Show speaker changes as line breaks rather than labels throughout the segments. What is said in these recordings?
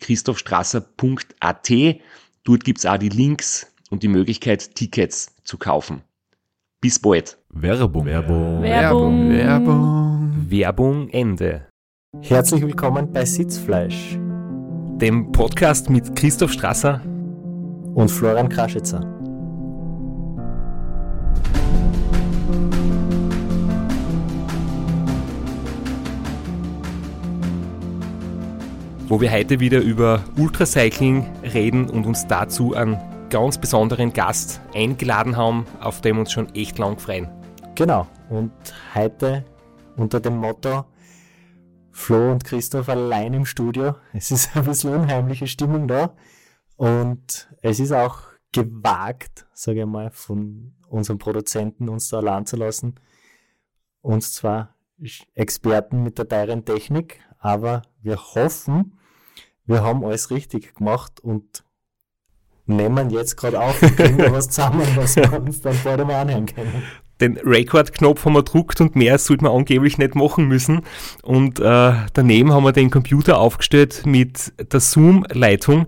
www.christophstrasser.at. Dort gibt's auch die Links und die Möglichkeit, Tickets zu kaufen. Bis bald.
Werbung.
Werbung.
Werbung.
Werbung.
Werbung Ende.
Herzlich willkommen bei Sitzfleisch
Dem Podcast mit Christoph Strasser.
und Florian Kraschitzer.
Wo wir heute wieder über Ultracycling reden und uns dazu einen ganz besonderen Gast eingeladen haben, auf dem uns schon echt lang freuen.
Genau. Und heute unter dem Motto Flo und Christoph allein im Studio. Es ist ein bisschen unheimliche Stimmung da. Und es ist auch gewagt, sage ich mal, von unserem Produzenten uns da allein zu lassen. Uns zwar Experten mit der teuren Technik, aber wir hoffen, wir haben alles richtig gemacht und nehmen jetzt gerade auf und kriegen da was zusammen, was wir uns dann beide mal anhören können.
Den Record-Knopf haben wir gedruckt und mehr sollte man angeblich nicht machen müssen. Und äh, daneben haben wir den Computer aufgestellt mit der Zoom-Leitung.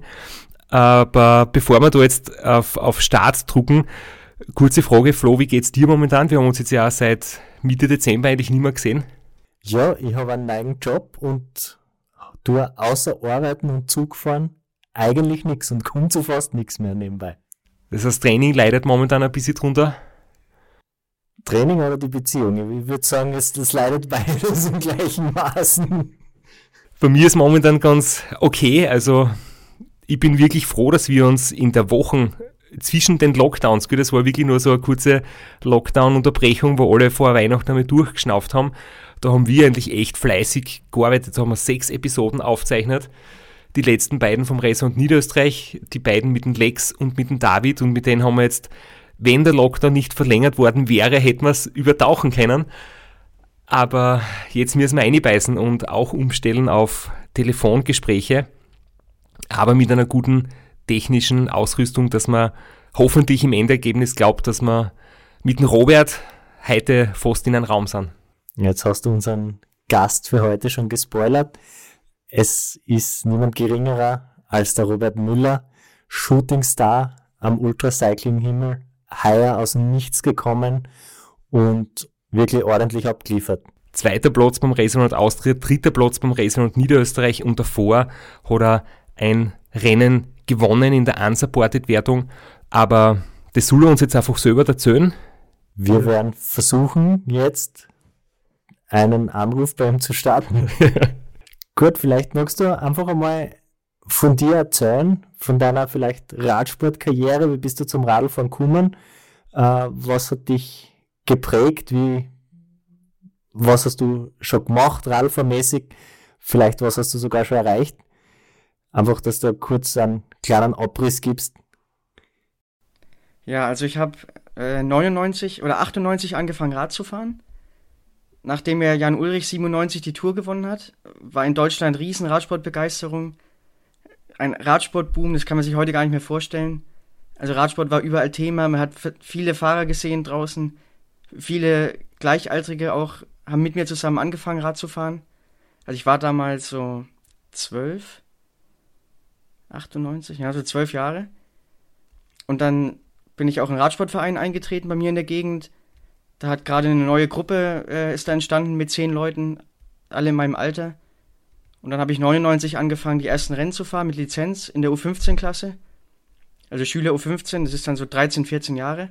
Aber bevor wir da jetzt auf, auf Start drucken, kurze Frage, Flo, wie geht's dir momentan? Wir haben uns jetzt ja seit Mitte Dezember eigentlich nicht mehr gesehen.
Ja, ich habe einen neuen Job und tue außer Arbeiten und Zug fahren eigentlich nichts und komme zu fast nichts mehr nebenbei.
Das heißt, Training leidet momentan ein bisschen drunter.
Training oder die Beziehung? Ich würde sagen, es, das leidet beides im gleichen Maßen.
Bei mir ist momentan ganz okay. Also ich bin wirklich froh, dass wir uns in der Woche zwischen den Lockdowns, das war wirklich nur so eine kurze Lockdown-Unterbrechung, wo alle vor Weihnachten einmal durchgeschnauft haben. Da haben wir eigentlich echt fleißig gearbeitet. Da haben wir sechs Episoden aufgezeichnet. Die letzten beiden vom und Niederösterreich, die beiden mit dem Lex und mit dem David und mit denen haben wir jetzt, wenn der Lockdown nicht verlängert worden wäre, hätten wir es übertauchen können. Aber jetzt müssen wir einbeißen und auch umstellen auf Telefongespräche, aber mit einer guten technischen Ausrüstung, dass man hoffentlich im Endergebnis glaubt, dass wir mit dem Robert heute fast in einem Raum sind.
Jetzt hast du unseren Gast für heute schon gespoilert. Es ist niemand geringerer als der Robert Müller, Shootingstar am Ultracycling-Himmel, heuer aus dem Nichts gekommen und wirklich ordentlich abgeliefert.
Zweiter Platz beim Racer und Austria, dritter Platz beim Racer und Niederösterreich und davor hat er ein Rennen gewonnen in der Unsupported-Wertung, aber das soll er uns jetzt einfach selber erzählen.
Wir werden versuchen, jetzt einen Anruf bei ihm zu starten. Gut, vielleicht magst du einfach einmal von dir erzählen, von deiner vielleicht Radsportkarriere, wie bist du zum Radlfahren gekommen, äh, was hat dich geprägt, wie, was hast du schon gemacht, Radlfahrmäßig, vielleicht was hast du sogar schon erreicht. Einfach, dass du kurz einen kleinen Abriss gibst.
Ja, also ich habe äh, 99 oder 98 angefangen Rad zu fahren. Nachdem er Jan Ulrich 97 die Tour gewonnen hat, war in Deutschland riesen Radsportbegeisterung. Ein Radsportboom, das kann man sich heute gar nicht mehr vorstellen. Also Radsport war überall Thema, man hat viele Fahrer gesehen draußen. Viele Gleichaltrige auch haben mit mir zusammen angefangen Rad zu fahren. Also ich war damals so zwölf, 98, ja, so zwölf Jahre. Und dann bin ich auch in einen Radsportverein eingetreten bei mir in der Gegend. Da hat gerade eine neue Gruppe äh, ist da entstanden mit zehn Leuten, alle in meinem Alter. Und dann habe ich 99 angefangen, die ersten Rennen zu fahren mit Lizenz in der U15-Klasse. Also Schüler U15, das ist dann so 13, 14 Jahre.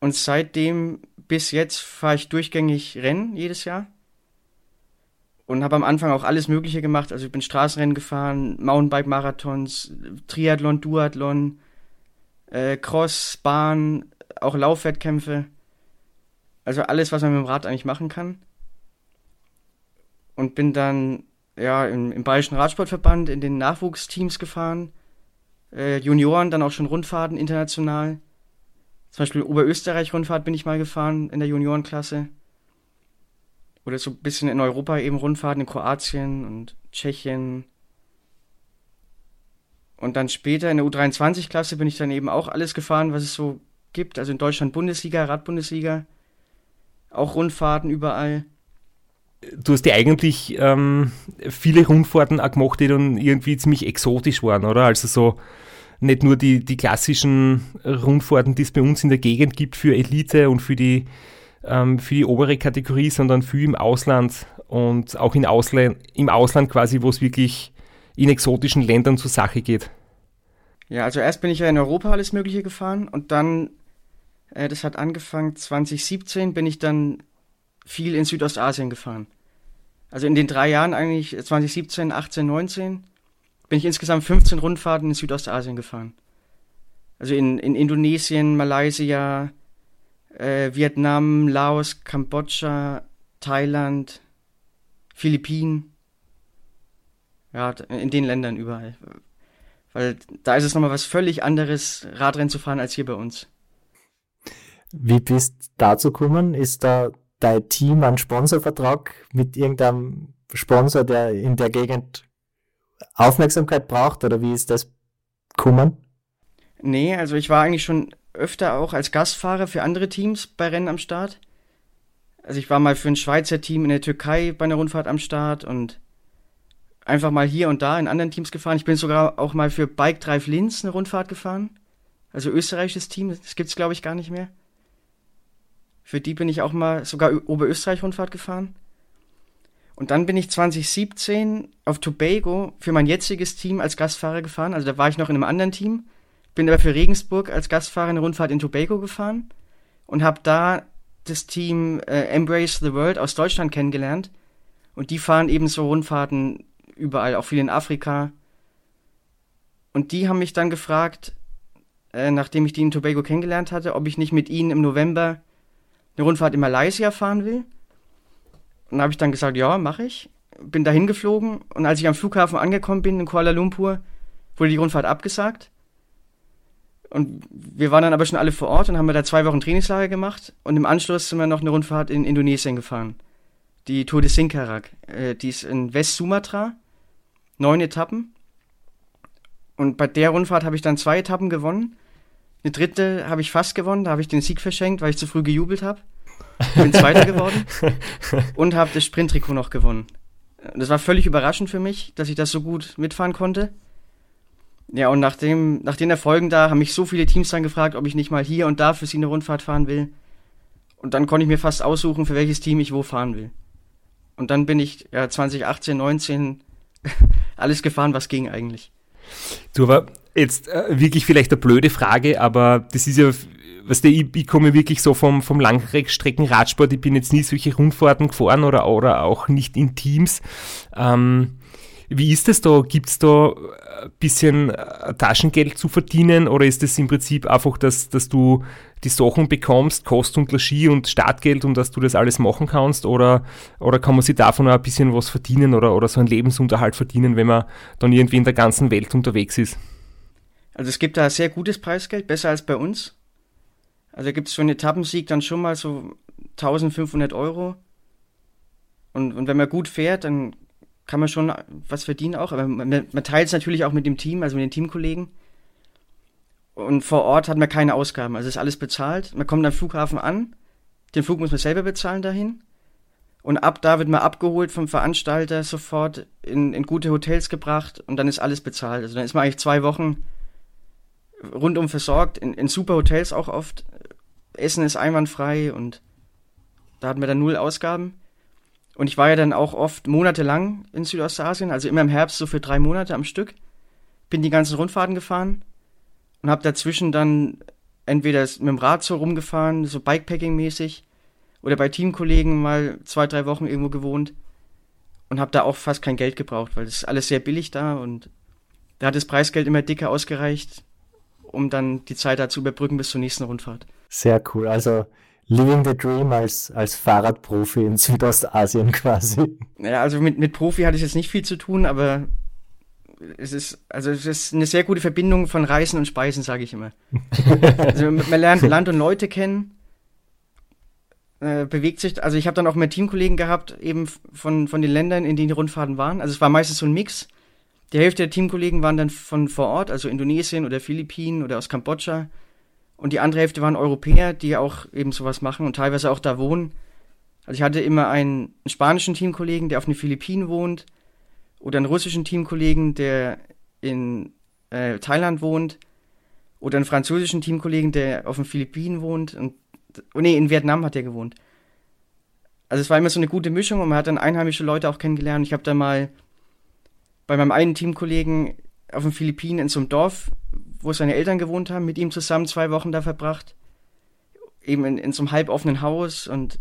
Und seitdem bis jetzt fahre ich durchgängig Rennen jedes Jahr. Und habe am Anfang auch alles Mögliche gemacht. Also ich bin Straßenrennen gefahren, Mountainbike-Marathons, Triathlon, Duathlon, äh, Cross, Bahn, auch Laufwettkämpfe. Also alles, was man mit dem Rad eigentlich machen kann. Und bin dann ja im, im Bayerischen Radsportverband in den Nachwuchsteams gefahren. Äh, Junioren, dann auch schon Rundfahrten international. Zum Beispiel Oberösterreich-Rundfahrt bin ich mal gefahren in der Juniorenklasse. Oder so ein bisschen in Europa eben Rundfahrten in Kroatien und Tschechien. Und dann später in der U23-Klasse bin ich dann eben auch alles gefahren, was es so gibt. Also in Deutschland Bundesliga, Radbundesliga. Auch Rundfahrten überall.
Du hast ja eigentlich ähm, viele Rundfahrten auch gemacht, die dann irgendwie ziemlich exotisch waren, oder? Also so nicht nur die, die klassischen Rundfahrten, die es bei uns in der Gegend gibt für Elite und für die, ähm, für die obere Kategorie, sondern viel im Ausland und auch in Ausland, im Ausland quasi, wo es wirklich in exotischen Ländern zur Sache geht.
Ja, also erst bin ich ja in Europa alles Mögliche gefahren und dann, das hat angefangen 2017, bin ich dann viel in Südostasien gefahren. Also in den drei Jahren eigentlich 2017, 18, 19 bin ich insgesamt 15 Rundfahrten in Südostasien gefahren. Also in, in Indonesien, Malaysia, äh, Vietnam, Laos, Kambodscha, Thailand, Philippinen. Ja, in den Ländern überall. Weil da ist es nochmal was völlig anderes, Radrennen zu fahren, als hier bei uns.
Wie bist dazu gekommen? Ist da dein Team einen Sponsorvertrag mit irgendeinem Sponsor, der in der Gegend Aufmerksamkeit braucht oder wie ist das gekommen?
Nee, also ich war eigentlich schon öfter auch als Gastfahrer für andere Teams bei Rennen am Start. Also ich war mal für ein Schweizer Team in der Türkei bei einer Rundfahrt am Start und einfach mal hier und da in anderen Teams gefahren. Ich bin sogar auch mal für Bike Drive Linz eine Rundfahrt gefahren. Also österreichisches Team, das gibt's glaube ich gar nicht mehr. Für die bin ich auch mal sogar Oberösterreich-Rundfahrt gefahren. Und dann bin ich 2017 auf Tobago für mein jetziges Team als Gastfahrer gefahren. Also da war ich noch in einem anderen Team. Bin aber für Regensburg als Gastfahrer eine Rundfahrt in Tobago gefahren und habe da das Team äh, Embrace the World aus Deutschland kennengelernt. Und die fahren eben so Rundfahrten überall, auch viel in Afrika. Und die haben mich dann gefragt, äh, nachdem ich die in Tobago kennengelernt hatte, ob ich nicht mit ihnen im November eine Rundfahrt in Malaysia fahren will. Und habe ich dann gesagt, ja, mache ich. Bin dahin geflogen und als ich am Flughafen angekommen bin in Kuala Lumpur, wurde die Rundfahrt abgesagt. Und wir waren dann aber schon alle vor Ort und haben da zwei Wochen Trainingslager gemacht und im Anschluss sind wir noch eine Rundfahrt in Indonesien gefahren. Die Tour de Singkarak. Äh, die ist in West-Sumatra. Neun Etappen. Und bei der Rundfahrt habe ich dann zwei Etappen gewonnen. Eine dritte habe ich fast gewonnen, da habe ich den Sieg verschenkt, weil ich zu früh gejubelt habe. Bin Zweiter geworden und habe das Sprinttrikot noch gewonnen. Das war völlig überraschend für mich, dass ich das so gut mitfahren konnte. Ja, und nach, dem, nach den Erfolgen da haben mich so viele Teams dann gefragt, ob ich nicht mal hier und da für sie eine Rundfahrt fahren will. Und dann konnte ich mir fast aussuchen, für welches Team ich wo fahren will. Und dann bin ich ja 2018, 19 alles gefahren, was ging eigentlich.
Du, aber jetzt äh, wirklich vielleicht eine blöde Frage, aber das ist ja, weißt du, ich, ich komme wirklich so vom, vom Langstreckenradsport, ich bin jetzt nie solche Rundfahrten gefahren oder, oder auch nicht in Teams. Ähm, wie ist das da? Gibt es da ein bisschen äh, Taschengeld zu verdienen oder ist es im Prinzip einfach, dass, dass du die Sachen bekommst, Kost und Logis und Startgeld und dass du das alles machen kannst oder, oder kann man sich davon auch ein bisschen was verdienen oder, oder so einen Lebensunterhalt verdienen, wenn man dann irgendwie in der ganzen Welt unterwegs ist?
Also es gibt da sehr gutes Preisgeld, besser als bei uns. Also gibt es für einen Etappensieg dann schon mal so 1500 Euro. Und, und wenn man gut fährt, dann kann man schon was verdienen auch, aber man, man teilt es natürlich auch mit dem Team, also mit den Teamkollegen. Und vor Ort hat man keine Ausgaben, also ist alles bezahlt. Man kommt am Flughafen an, den Flug muss man selber bezahlen dahin. Und ab da wird man abgeholt vom Veranstalter sofort in, in gute Hotels gebracht und dann ist alles bezahlt. Also dann ist man eigentlich zwei Wochen rundum versorgt, in, in super Hotels auch oft. Essen ist einwandfrei und da hat man dann null Ausgaben. Und ich war ja dann auch oft monatelang in Südostasien, also immer im Herbst so für drei Monate am Stück. Bin die ganzen Rundfahrten gefahren und habe dazwischen dann entweder mit dem Rad so rumgefahren, so Bikepacking-mäßig, oder bei Teamkollegen mal zwei, drei Wochen irgendwo gewohnt und habe da auch fast kein Geld gebraucht, weil das ist alles sehr billig da und da hat das Preisgeld immer dicker ausgereicht, um dann die Zeit da zu überbrücken bis zur nächsten Rundfahrt.
Sehr cool. Also living the dream als, als Fahrradprofi in Südostasien quasi.
Ja, also mit, mit Profi hatte ich jetzt nicht viel zu tun, aber es ist, also es ist eine sehr gute Verbindung von Reisen und Speisen, sage ich immer. also man lernt Land und Leute kennen, äh, bewegt sich, also ich habe dann auch mehr Teamkollegen gehabt, eben von, von den Ländern, in denen die Rundfahrten waren. Also es war meistens so ein Mix. Die Hälfte der Teamkollegen waren dann von vor Ort, also Indonesien oder Philippinen oder aus Kambodscha. Und die andere Hälfte waren Europäer, die auch eben sowas machen und teilweise auch da wohnen. Also ich hatte immer einen, spanischen Teamkollegen, der auf den Philippinen wohnt, oder einen russischen Teamkollegen, der in äh, Thailand wohnt, oder einen französischen Teamkollegen, der auf den Philippinen wohnt und oh nee, in Vietnam hat er gewohnt. Also es war immer so eine gute Mischung und man hat dann einheimische Leute auch kennengelernt. Ich habe dann mal bei meinem einen Teamkollegen auf den Philippinen in so einem Dorf, wo seine Eltern gewohnt haben, mit ihm zusammen zwei Wochen da verbracht. Eben in, in so einem halboffenen Haus und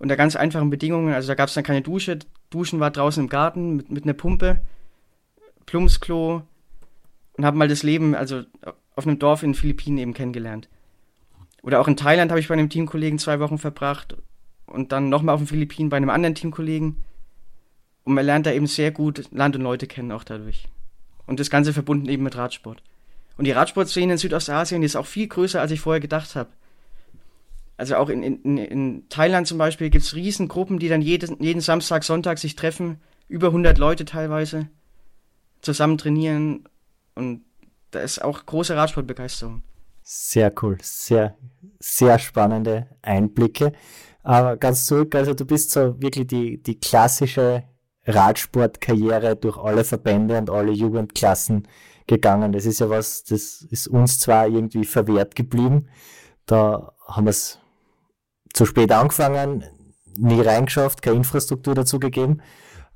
unter ganz einfachen Bedingungen. Also da gab es dann keine Dusche. Duschen war draußen im Garten mit, mit einer Pumpe, Plumpsklo und habe mal das Leben, also auf einem Dorf in den Philippinen eben kennengelernt. Oder auch in Thailand habe ich bei einem Teamkollegen zwei Wochen verbracht und dann nochmal auf den Philippinen bei einem anderen Teamkollegen. Und man lernt da eben sehr gut Land und Leute kennen auch dadurch. Und das Ganze verbunden eben mit Radsport. Und die Radsportszene in Südostasien ist auch viel größer, als ich vorher gedacht habe. Also auch in, in, in Thailand zum Beispiel gibt es Riesengruppen, die dann jeden, jeden Samstag, Sonntag sich treffen. Über 100 Leute teilweise. Zusammen trainieren. Und da ist auch große Radsportbegeisterung.
Sehr cool, sehr, sehr spannende Einblicke. Aber ganz zurück, also du bist so wirklich die, die klassische Radsportkarriere durch alle Verbände und alle Jugendklassen gegangen. Das ist ja was, das ist uns zwar irgendwie verwehrt geblieben. Da haben wir es zu spät angefangen, nie reingeschafft, keine Infrastruktur dazu gegeben.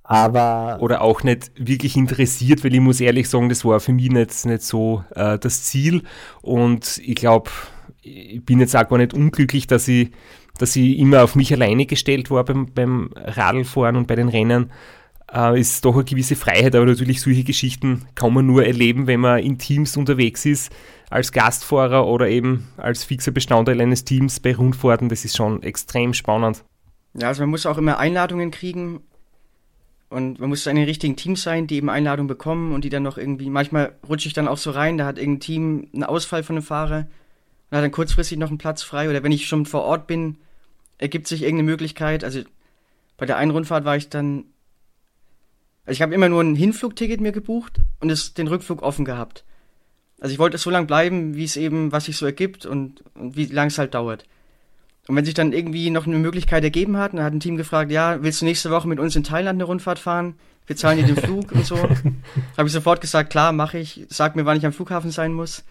Aber
oder auch nicht wirklich interessiert, weil ich muss ehrlich sagen, das war für mich nicht, nicht so äh, das Ziel. Und ich glaube, ich bin jetzt auch gar nicht unglücklich, dass ich, dass ich immer auf mich alleine gestellt war beim, beim Radlfahren und bei den Rennen. Äh, ist doch eine gewisse Freiheit, aber natürlich solche Geschichten kann man nur erleben, wenn man in Teams unterwegs ist, als Gastfahrer oder eben als fixer Bestandteil eines Teams bei Rundfahrten. Das ist schon extrem spannend.
Ja, also man muss auch immer Einladungen kriegen und man muss in den richtigen Teams sein, die eben Einladungen bekommen und die dann noch irgendwie, manchmal rutsche ich dann auch so rein, da hat irgendein Team einen Ausfall von einem Fahrer und hat dann kurzfristig noch einen Platz frei. Oder wenn ich schon vor Ort bin, ergibt sich irgendeine Möglichkeit. Also bei der einen Rundfahrt war ich dann, also ich habe immer nur ein Hinflugticket mir gebucht und es, den Rückflug offen gehabt. Also ich wollte so lange bleiben, wie es eben, was sich so ergibt und, und wie lange es halt dauert. Und wenn sich dann irgendwie noch eine Möglichkeit ergeben hat, dann hat ein Team gefragt, ja, willst du nächste Woche mit uns in Thailand eine Rundfahrt fahren? Wir zahlen dir den Flug und so. Habe ich sofort gesagt, klar, mache ich. Sag mir, wann ich am Flughafen sein muss.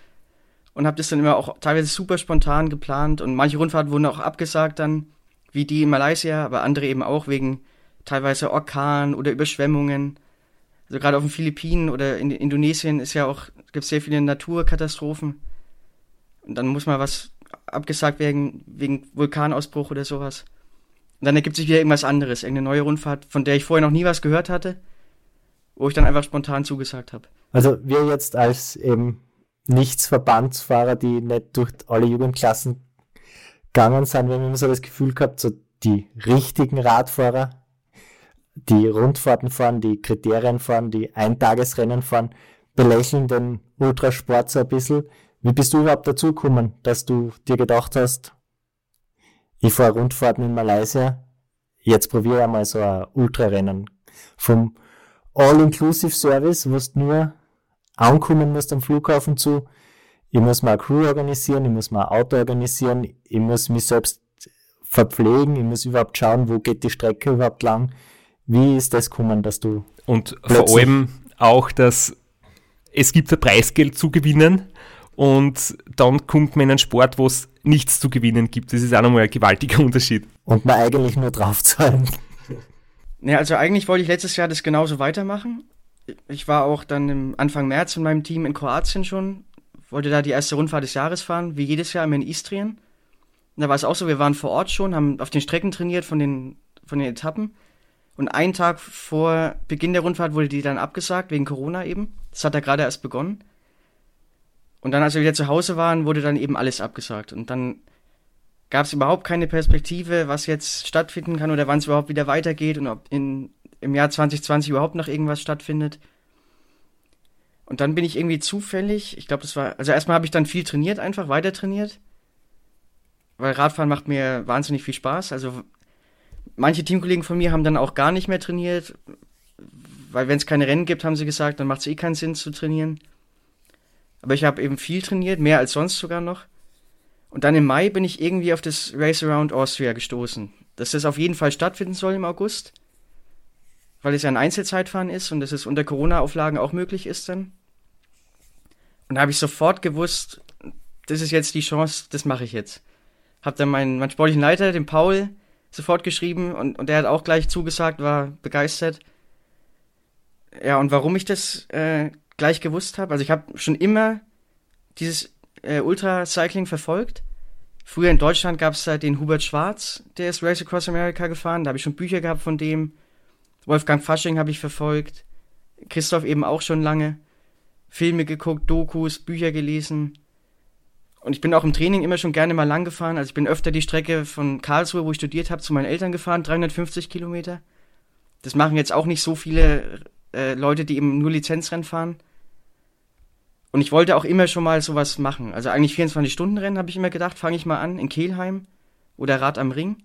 Und habe das dann immer auch teilweise super spontan geplant. Und manche Rundfahrten wurden auch abgesagt dann, wie die in Malaysia, aber andere eben auch wegen teilweise Orkan oder Überschwemmungen. Also gerade auf den Philippinen oder in Indonesien ist ja auch, gibt sehr viele Naturkatastrophen. Und dann muss man was abgesagt wegen, wegen Vulkanausbruch oder sowas. Und dann ergibt sich wieder irgendwas anderes, irgendeine neue Rundfahrt, von der ich vorher noch nie was gehört hatte, wo ich dann einfach spontan zugesagt habe.
Also wir jetzt als eben nichts Verbandsfahrer, die nicht durch alle Jugendklassen gegangen sind, haben immer so das Gefühl gehabt, so die richtigen Radfahrer, die Rundfahrten fahren, die Kriterien fahren, die Eintagesrennen fahren, belächeln den Ultrasport so ein bisschen. Wie bist du überhaupt dazu gekommen, dass du dir gedacht hast, ich fahre Rundfahrten in Malaysia, jetzt probiere ich einmal so ein Ultrarennen. Vom All-Inclusive-Service, wo du nur ankommen musst am Flughafen zu, ich muss mal eine Crew organisieren, ich muss mal ein Auto organisieren, ich muss mich selbst verpflegen, ich muss überhaupt schauen, wo geht die Strecke überhaupt lang. Wie ist das gekommen, dass du.
Und vor allem auch, dass es gibt ein Preisgeld zu gewinnen und dann kommt man in einen Sport, wo es nichts zu gewinnen gibt. Das ist auch nochmal ein gewaltiger Unterschied.
Und man eigentlich nur draufzahlen.
Ne, also eigentlich wollte ich letztes Jahr das genauso weitermachen. Ich war auch dann im Anfang März mit meinem Team in Kroatien schon, wollte da die erste Rundfahrt des Jahres fahren, wie jedes Jahr immer in Istrien. Und da war es auch so, wir waren vor Ort schon, haben auf den Strecken trainiert von den, von den Etappen. Und einen Tag vor Beginn der Rundfahrt wurde die dann abgesagt, wegen Corona eben. Das hat ja gerade erst begonnen. Und dann, als wir wieder zu Hause waren, wurde dann eben alles abgesagt. Und dann gab es überhaupt keine Perspektive, was jetzt stattfinden kann oder wann es überhaupt wieder weitergeht und ob in, im Jahr 2020 überhaupt noch irgendwas stattfindet. Und dann bin ich irgendwie zufällig, ich glaube, das war, also erstmal habe ich dann viel trainiert, einfach weiter trainiert. Weil Radfahren macht mir wahnsinnig viel Spaß. Also manche Teamkollegen von mir haben dann auch gar nicht mehr trainiert, weil wenn es keine Rennen gibt, haben sie gesagt, dann macht es eh keinen Sinn zu trainieren. Aber ich habe eben viel trainiert, mehr als sonst sogar noch. Und dann im Mai bin ich irgendwie auf das Race Around Austria gestoßen. Dass das auf jeden Fall stattfinden soll im August. Weil es ja ein Einzelzeitfahren ist und dass es unter Corona-Auflagen auch möglich ist dann. Und da habe ich sofort gewusst, das ist jetzt die Chance, das mache ich jetzt. Hab dann meinen, meinen sportlichen Leiter, den Paul, sofort geschrieben und, und der hat auch gleich zugesagt, war begeistert. Ja, und warum ich das äh, gleich gewusst habe, also ich habe schon immer dieses äh, Ultracycling verfolgt. Früher in Deutschland gab es halt den Hubert Schwarz, der ist Race Across America gefahren. Da habe ich schon Bücher gehabt von dem. Wolfgang Fasching habe ich verfolgt. Christoph eben auch schon lange. Filme geguckt, Dokus, Bücher gelesen. Und ich bin auch im Training immer schon gerne mal lang gefahren. Also ich bin öfter die Strecke von Karlsruhe, wo ich studiert habe, zu meinen Eltern gefahren, 350 Kilometer. Das machen jetzt auch nicht so viele äh, Leute, die eben nur Lizenzrennen fahren. Und ich wollte auch immer schon mal sowas machen. Also eigentlich 24-Stunden-Rennen habe ich immer gedacht, fange ich mal an in Kelheim oder Rad am Ring.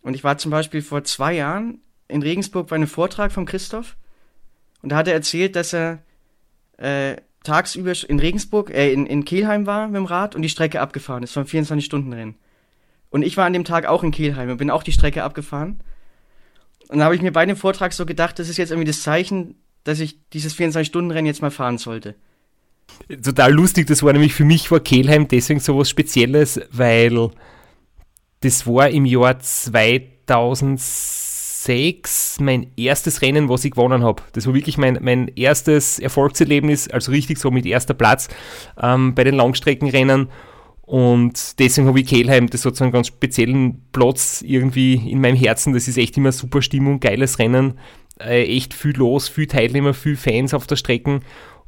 Und ich war zum Beispiel vor zwei Jahren in Regensburg bei einem Vortrag von Christoph. Und da hat er erzählt, dass er äh, tagsüber in Regensburg, äh, in, in Kelheim war mit dem Rad und die Strecke abgefahren ist vom 24-Stunden-Rennen. Und ich war an dem Tag auch in Kelheim und bin auch die Strecke abgefahren. Und da habe ich mir bei dem Vortrag so gedacht, das ist jetzt irgendwie das Zeichen, dass ich dieses 24-Stunden-Rennen jetzt mal fahren sollte.
Total lustig, das war nämlich für mich war Kelheim deswegen so was Spezielles, weil das war im Jahr 2006 mein erstes Rennen, was ich gewonnen habe. Das war wirklich mein, mein erstes Erfolgserlebnis, also richtig so mit erster Platz ähm, bei den Langstreckenrennen. Und deswegen habe ich Kelheim, das hat so einen ganz speziellen Platz irgendwie in meinem Herzen. Das ist echt immer super Stimmung, geiles Rennen, äh, echt viel los, viel Teilnehmer, viel Fans auf der Strecke.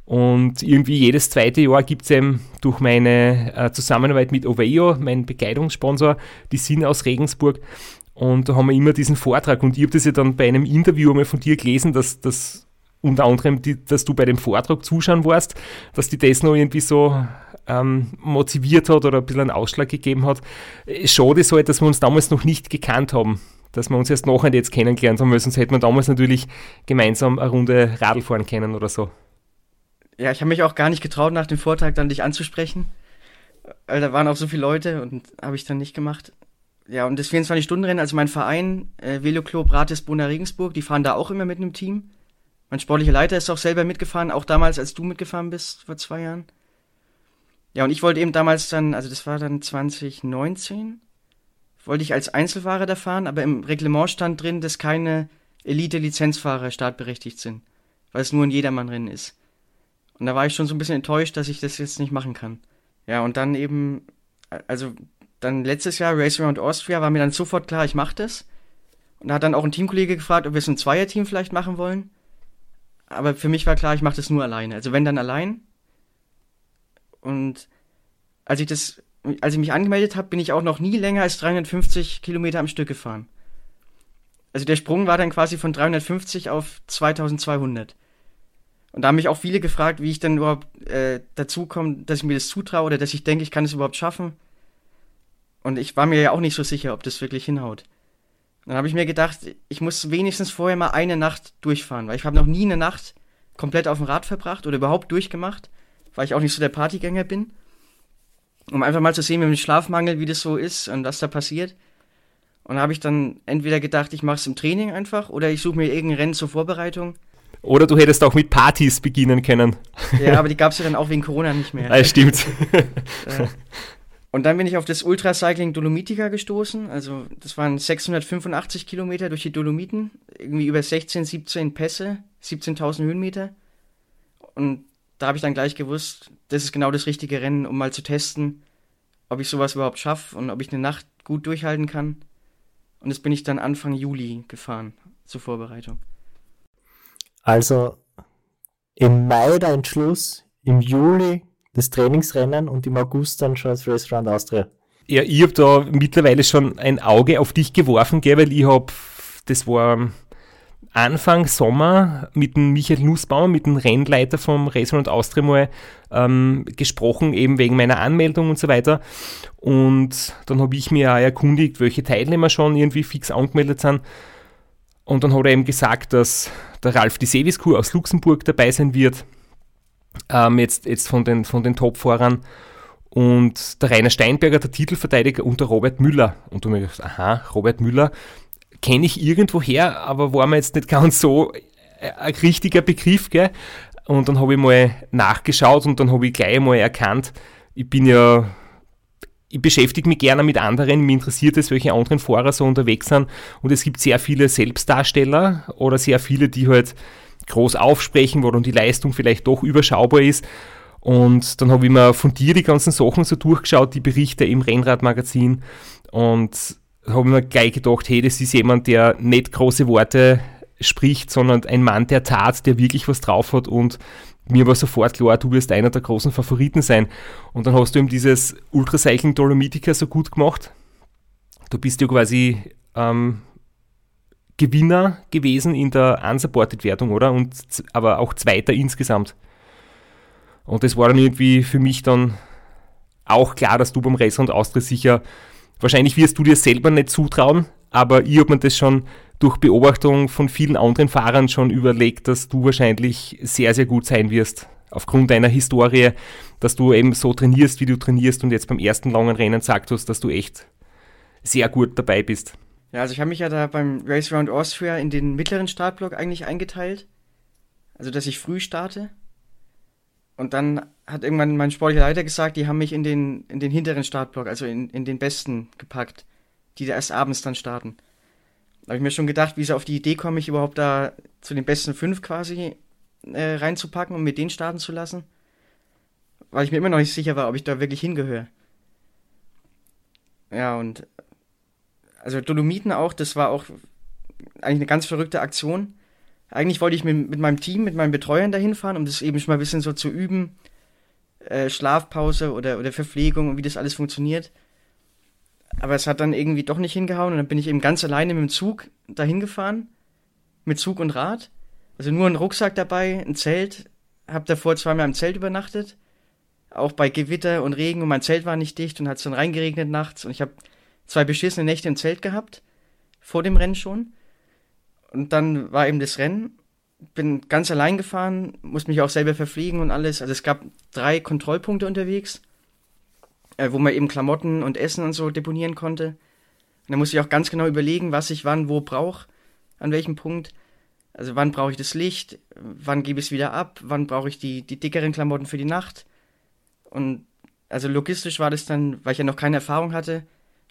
Und irgendwie jedes zweite Jahr gibt es eben durch meine äh, Zusammenarbeit mit Oveo, mein Begleitungssponsor, die sind aus Regensburg. Und da haben wir immer diesen Vortrag. Und ich habe das ja dann bei einem Interview einmal von dir gelesen, dass das unter anderem, die, dass du bei dem Vortrag zuschauen warst, dass die das noch irgendwie so ähm, motiviert hat oder ein bisschen einen Ausschlag gegeben hat. Schade ist halt, dass wir uns damals noch nicht gekannt haben dass wir uns erst nachher jetzt kennengelernt haben, weil sonst hätten wir damals natürlich gemeinsam eine Runde Radl fahren können oder so.
Ja, ich habe mich auch gar nicht getraut, nach dem Vortrag dann dich anzusprechen. Weil da waren auch so viele Leute und habe ich dann nicht gemacht. Ja, und das 24-Stunden-Rennen, also mein Verein, äh, Veloclub Ratisbona Regensburg, die fahren da auch immer mit einem Team. Mein sportlicher Leiter ist auch selber mitgefahren, auch damals, als du mitgefahren bist, vor zwei Jahren. Ja, und ich wollte eben damals dann, also das war dann 2019, wollte ich als Einzelfahrer da fahren, aber im Reglement stand drin, dass keine Elite-Lizenzfahrer startberechtigt sind, weil es nur ein Jedermannrennen ist. Und da war ich schon so ein bisschen enttäuscht, dass ich das jetzt nicht machen kann. Ja, und dann eben, also dann letztes Jahr Race Around Austria war mir dann sofort klar, ich mache das. Und da hat dann auch ein Teamkollege gefragt, ob wir es ein Zweierteam vielleicht machen wollen. Aber für mich war klar, ich mache das nur alleine. Also wenn dann allein. Und als ich das, als ich mich angemeldet habe, bin ich auch noch nie länger als 350 Kilometer am Stück gefahren. Also der Sprung war dann quasi von 350 auf 2200. Und da haben mich auch viele gefragt, wie ich denn überhaupt äh, dazu komme, dass ich mir das zutraue oder dass ich denke, ich kann es überhaupt schaffen. Und ich war mir ja auch nicht so sicher, ob das wirklich hinhaut. dann habe ich mir gedacht, ich muss wenigstens vorher mal eine Nacht durchfahren, weil ich habe noch nie eine Nacht komplett auf dem Rad verbracht oder überhaupt durchgemacht, weil ich auch nicht so der Partygänger bin. Um einfach mal zu sehen mit dem Schlafmangel, wie das so ist und was da passiert. Und da habe ich dann entweder gedacht, ich mache es im Training einfach oder ich suche mir irgendein Rennen zur Vorbereitung
oder du hättest auch mit Partys beginnen können.
Ja, aber die gab es ja dann auch wegen Corona nicht mehr.
Ah, stimmt.
Und dann bin ich auf das Ultracycling Dolomitica gestoßen. Also das waren 685 Kilometer durch die Dolomiten, irgendwie über 16, 17 Pässe, 17.000 Höhenmeter. Und da habe ich dann gleich gewusst, das ist genau das richtige Rennen, um mal zu testen, ob ich sowas überhaupt schaffe und ob ich eine Nacht gut durchhalten kann. Und das bin ich dann Anfang Juli gefahren zur Vorbereitung.
Also im Mai der Entschluss, im Juli das Trainingsrennen und im August dann schon das Race Round Austria.
Ja, ich habe da mittlerweile schon ein Auge auf dich geworfen, gell, weil ich habe, das war Anfang Sommer mit dem Michael Nussbaumer, mit dem Rennleiter vom Race Round Austria mal ähm, gesprochen, eben wegen meiner Anmeldung und so weiter. Und dann habe ich mir auch erkundigt, welche Teilnehmer schon irgendwie fix angemeldet sind. Und dann hat er eben gesagt, dass der Ralf Di Seviscu aus Luxemburg dabei sein wird, ähm, jetzt, jetzt von den, von den Top-Fahrern. Und der Rainer Steinberger, der Titelverteidiger, und der Robert Müller. Und du mir gedacht, aha, Robert Müller kenne ich irgendwoher, aber war mir jetzt nicht ganz so äh, ein richtiger Begriff, gell? Und dann habe ich mal nachgeschaut und dann habe ich gleich mal erkannt, ich bin ja ich beschäftige mich gerne mit anderen, mir interessiert es, welche anderen Fahrer so unterwegs sind. Und es gibt sehr viele Selbstdarsteller oder sehr viele, die halt groß aufsprechen, dann die Leistung vielleicht doch überschaubar ist. Und dann habe ich mir von dir die ganzen Sachen so durchgeschaut, die Berichte im Rennradmagazin. Und habe mir gleich gedacht, hey, das ist jemand, der nicht große Worte spricht, sondern ein Mann der Tat, der wirklich was drauf hat und mir war sofort klar, du wirst einer der großen Favoriten sein. Und dann hast du ihm dieses Ultracycling Dolomitica so gut gemacht. Du bist ja quasi ähm, Gewinner gewesen in der Unsupported-Wertung, oder? Und, aber auch Zweiter insgesamt. Und das war dann irgendwie für mich dann auch klar, dass du beim Restaurant Austria sicher, wahrscheinlich wirst du dir selber nicht zutrauen, aber ich habe mir das schon durch Beobachtung von vielen anderen Fahrern schon überlegt, dass du wahrscheinlich sehr, sehr gut sein wirst. Aufgrund deiner Historie, dass du eben so trainierst, wie du trainierst und jetzt beim ersten langen Rennen sagt hast, dass du echt sehr gut dabei bist.
Ja, also ich habe mich ja da beim Race Round Austria in den mittleren Startblock eigentlich eingeteilt. Also, dass ich früh starte. Und dann hat irgendwann mein sportlicher Leiter gesagt, die haben mich in den, in den hinteren Startblock, also in, in den besten gepackt, die da erst abends dann starten. Da habe ich mir schon gedacht, wie sie auf die Idee komme, ich überhaupt da zu den besten fünf quasi äh, reinzupacken und mit denen starten zu lassen. Weil ich mir immer noch nicht sicher war, ob ich da wirklich hingehöre. Ja, und also Dolomiten auch, das war auch eigentlich eine ganz verrückte Aktion. Eigentlich wollte ich mit, mit meinem Team, mit meinen Betreuern dahin fahren, um das eben schon mal ein bisschen so zu üben. Äh, Schlafpause oder, oder Verpflegung und wie das alles funktioniert. Aber es hat dann irgendwie doch nicht hingehauen und dann bin ich eben ganz alleine mit dem Zug dahin gefahren. Mit Zug und Rad. Also nur ein Rucksack dabei, ein Zelt. Hab davor zweimal im Zelt übernachtet. Auch bei Gewitter und Regen und mein Zelt war nicht dicht und hat es dann reingeregnet nachts und ich habe zwei beschissene Nächte im Zelt gehabt. Vor dem Rennen schon. Und dann war eben das Rennen. Bin ganz allein gefahren, musste mich auch selber verfliegen und alles. Also es gab drei Kontrollpunkte unterwegs äh, wo man eben Klamotten und Essen und so deponieren konnte. Und da muss ich auch ganz genau überlegen, was ich wann wo brauche, an welchem Punkt. Also wann brauche ich das Licht, wann gebe ich es wieder ab, wann brauche ich die, die dickeren Klamotten für die Nacht. Und also logistisch war das dann, weil ich ja noch keine Erfahrung hatte,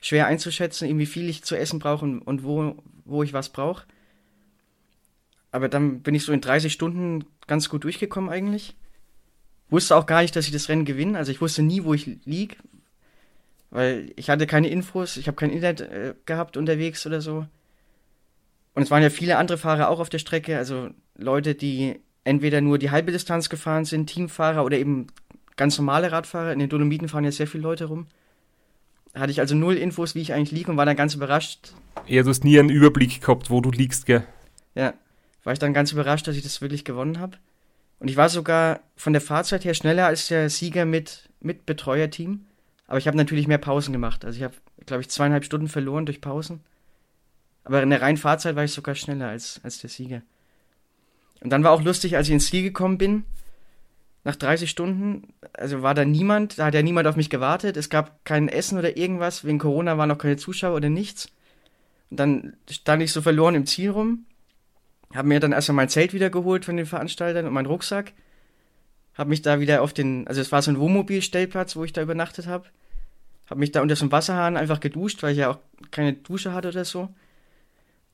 schwer einzuschätzen, wie viel ich zu essen brauche und, und wo, wo ich was brauche. Aber dann bin ich so in 30 Stunden ganz gut durchgekommen eigentlich. Wusste auch gar nicht, dass ich das Rennen gewinne. Also ich wusste nie, wo ich lieg, weil ich hatte keine Infos, ich habe kein Internet äh, gehabt unterwegs oder so. Und es waren ja viele andere Fahrer auch auf der Strecke, also Leute, die entweder nur die halbe Distanz gefahren sind, Teamfahrer oder eben ganz normale Radfahrer. In den Dolomiten fahren ja sehr viele Leute rum. Hatte ich also null Infos, wie ich eigentlich liege und war dann ganz überrascht.
Ja, du hast nie einen Überblick gehabt, wo du liegst, gell?
Ja, war ich dann ganz überrascht, dass ich das wirklich gewonnen habe. Und ich war sogar von der Fahrzeit her schneller als der Sieger mit, mit Betreuerteam. Aber ich habe natürlich mehr Pausen gemacht. Also ich habe, glaube ich, zweieinhalb Stunden verloren durch Pausen. Aber in der reinen Fahrzeit war ich sogar schneller als, als der Sieger. Und dann war auch lustig, als ich ins Ziel gekommen bin, nach 30 Stunden, also war da niemand, da hat ja niemand auf mich gewartet. Es gab kein Essen oder irgendwas. Wegen Corona waren noch keine Zuschauer oder nichts. Und dann stand ich so verloren im Ziel rum, habe mir dann erstmal mein Zelt wieder geholt von den Veranstaltern und meinen Rucksack habe mich da wieder auf den, also es war so ein Wohnmobilstellplatz, wo ich da übernachtet habe. Habe mich da unter so einem Wasserhahn einfach geduscht, weil ich ja auch keine Dusche hatte oder so.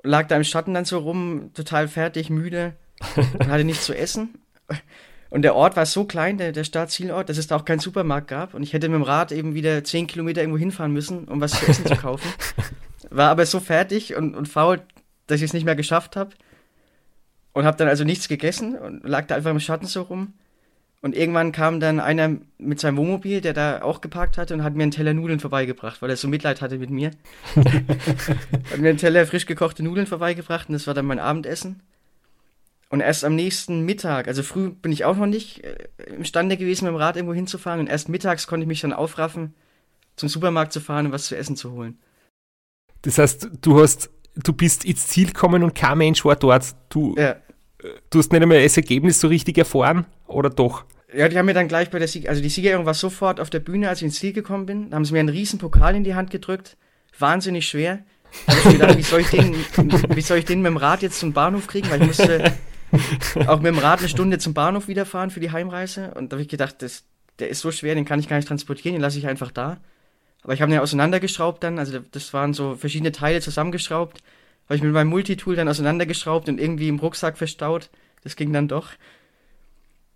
Lag da im Schatten dann so rum, total fertig, müde und hatte nichts zu essen. Und der Ort war so klein, der, der Startzielort, dass es da auch keinen Supermarkt gab. Und ich hätte mit dem Rad eben wieder zehn Kilometer irgendwo hinfahren müssen, um was zu essen zu kaufen. War aber so fertig und, und faul, dass ich es nicht mehr geschafft habe. Und habe dann also nichts gegessen und lag da einfach im Schatten so rum. Und irgendwann kam dann einer mit seinem Wohnmobil, der da auch geparkt hatte, und hat mir einen Teller Nudeln vorbeigebracht, weil er so Mitleid hatte mit mir. hat mir einen Teller frisch gekochte Nudeln vorbeigebracht und das war dann mein Abendessen. Und erst am nächsten Mittag, also früh bin ich auch noch nicht äh, imstande gewesen, mit dem Rad irgendwo hinzufahren. Und erst mittags konnte ich mich dann aufraffen, zum Supermarkt zu fahren und was zu essen zu holen.
Das heißt, du hast, du bist ins Ziel gekommen und kein Mensch war dort. Du,
Ja.
du hast nicht einmal das Ergebnis so richtig erfahren, oder doch?
Ja, die haben mir dann gleich bei der Sieg, also die Siegerehrung war sofort auf der Bühne, als ich ins Ziel gekommen bin. Da haben sie mir einen riesen Pokal in die Hand gedrückt. Wahnsinnig schwer. Da habe ich mir gedacht, wie soll ich, den, wie soll ich den mit dem Rad jetzt zum Bahnhof kriegen? Weil ich musste auch mit dem Rad eine Stunde zum Bahnhof wiederfahren für die Heimreise. Und da habe ich gedacht, das, der ist so schwer, den kann ich gar nicht transportieren, den lasse ich einfach da. Aber ich habe den auseinandergeschraubt dann, also das waren so verschiedene Teile zusammengeschraubt. Habe ich mit meinem Multitool dann auseinandergeschraubt und irgendwie im Rucksack verstaut. Das ging dann doch.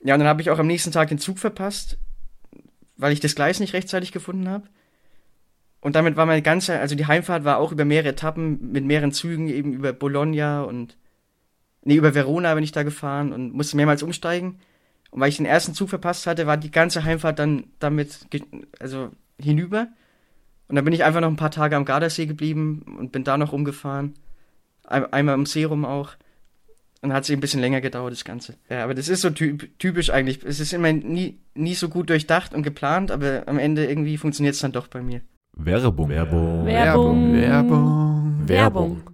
Ja, und dann habe ich auch am nächsten Tag den Zug verpasst, weil ich das Gleis nicht rechtzeitig gefunden habe. Und damit war meine ganze, also die Heimfahrt war auch über mehrere Etappen mit mehreren Zügen, eben über Bologna und, nee, über Verona bin ich da gefahren und musste mehrmals umsteigen. Und weil ich den ersten Zug verpasst hatte, war die ganze Heimfahrt dann damit, also hinüber. Und dann bin ich einfach noch ein paar Tage am Gardasee geblieben und bin da noch rumgefahren. Ein, einmal um See rum auch. Und hat sich ein bisschen länger gedauert, das Ganze. Ja, aber das ist so typ, typisch eigentlich. Es ist immer nie, nie so gut durchdacht und geplant, aber am Ende irgendwie funktioniert es dann doch bei mir.
Werbung. Werbung.
Werbung.
Werbung.
Werbung.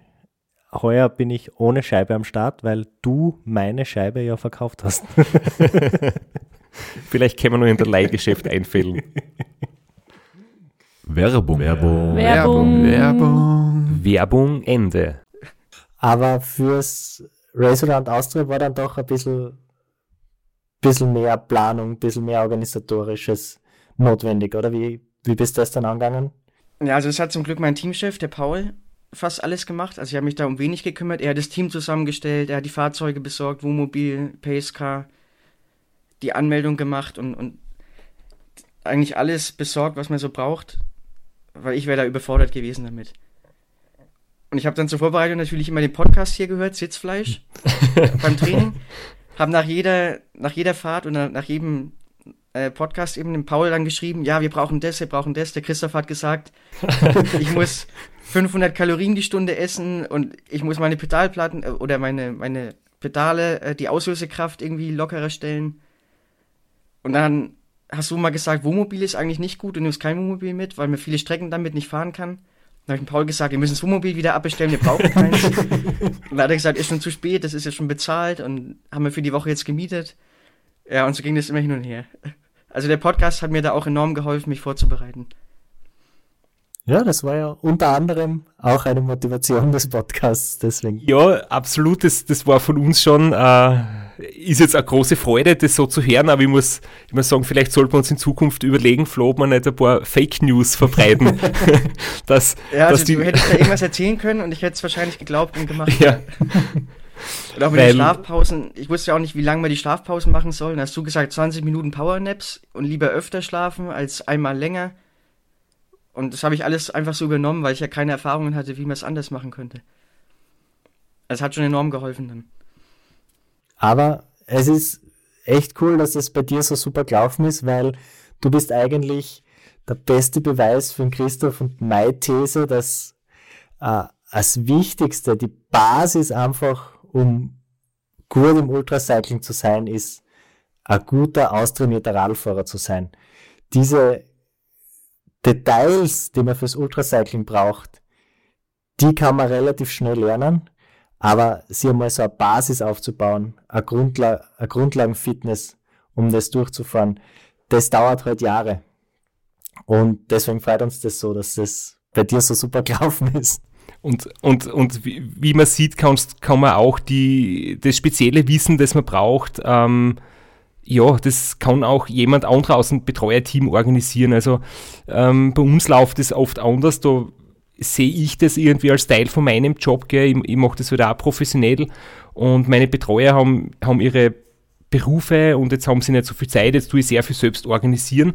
Heuer bin ich ohne Scheibe am Start, weil du meine Scheibe ja verkauft hast.
Vielleicht können wir nur in der Leihgeschäft einfällen.
Werbung. Werbung.
Werbung.
Werbung.
Werbung Ende.
Aber fürs Raceland Austria war dann doch ein bisschen, bisschen mehr Planung, ein bisschen mehr organisatorisches notwendig, oder? Wie, wie bist du das dann angegangen?
Ja, also es hat zum Glück mein Teamchef, der Paul, fast alles gemacht. Also ich habe mich da um wenig gekümmert. Er hat das Team zusammengestellt, er hat die Fahrzeuge besorgt, Wohnmobil, Pacecar, die Anmeldung gemacht und, und eigentlich alles besorgt, was man so braucht, weil ich wäre da überfordert gewesen damit. Und ich habe dann zur Vorbereitung natürlich immer den Podcast hier gehört, Sitzfleisch, beim Training. Habe nach jeder, nach jeder Fahrt oder nach jedem äh, Podcast eben dem Paul dann geschrieben, ja, wir brauchen das, wir brauchen das. Der Christoph hat gesagt, ich muss 500 Kalorien die Stunde essen und ich muss meine Pedalplatten äh, oder meine, meine Pedale, äh, die Auslösekraft irgendwie lockerer stellen. Und dann hast du mal gesagt, Wohnmobil ist eigentlich nicht gut, du nimmst kein Wohnmobil mit, weil man viele Strecken damit nicht fahren kann. Dann habe ich dem Paul gesagt, wir müssen das Wohnmobil wieder abbestellen, wir brauchen keins. und dann hat er gesagt, ist schon zu spät, das ist ja schon bezahlt und haben wir für die Woche jetzt gemietet. Ja, und so ging das immer hin und her. Also der Podcast hat mir da auch enorm geholfen, mich vorzubereiten.
Ja, das war ja unter anderem auch eine Motivation des Podcasts, deswegen.
Ja, absolut. Das, das war von uns schon, äh, ist jetzt eine große Freude, das so zu hören, aber ich muss, ich muss sagen, vielleicht sollten wir uns in Zukunft überlegen, Flo, ob wir nicht ein paar Fake News verbreiten. dass,
Ja, also
dass die,
du hättest da irgendwas erzählen können und ich hätte es wahrscheinlich geglaubt und gemacht.
ja,
Und auch mit
Weil-
den Schlafpausen. Ich wusste ja auch nicht, wie lange wir die Schlafpausen machen sollen. Da hast du gesagt 20 Minuten Powernaps und lieber öfter schlafen als einmal länger. Und das habe ich alles einfach so übernommen, weil ich ja keine Erfahrungen hatte, wie man es anders machen könnte. Also es hat schon enorm geholfen dann.
Aber es ist echt cool, dass das bei dir so super gelaufen ist, weil du bist eigentlich der beste Beweis für den Christoph und meine These, dass äh, das Wichtigste, die Basis einfach, um gut im Ultracycling zu sein, ist, ein guter, austrainierter Radfahrer zu sein. Diese Details, die man fürs Ultracycling braucht, die kann man relativ schnell lernen. Aber sie einmal so eine Basis aufzubauen, eine, Grundla eine Grundlagenfitness, um das durchzufahren, das dauert halt Jahre. Und deswegen freut uns das so, dass das bei dir so super gelaufen ist.
Und, und, und wie, wie man sieht, kannst, kann man auch die, das spezielle Wissen, das man braucht, ähm, ja, das kann auch jemand anderer aus dem Betreuerteam organisieren. Also ähm, bei uns läuft es oft anders. Da sehe ich das irgendwie als Teil von meinem Job. Gell? Ich, ich mache das wieder auch professionell. Und meine Betreuer haben, haben ihre Berufe und jetzt haben sie nicht so viel Zeit. Jetzt tue ich sehr viel selbst organisieren.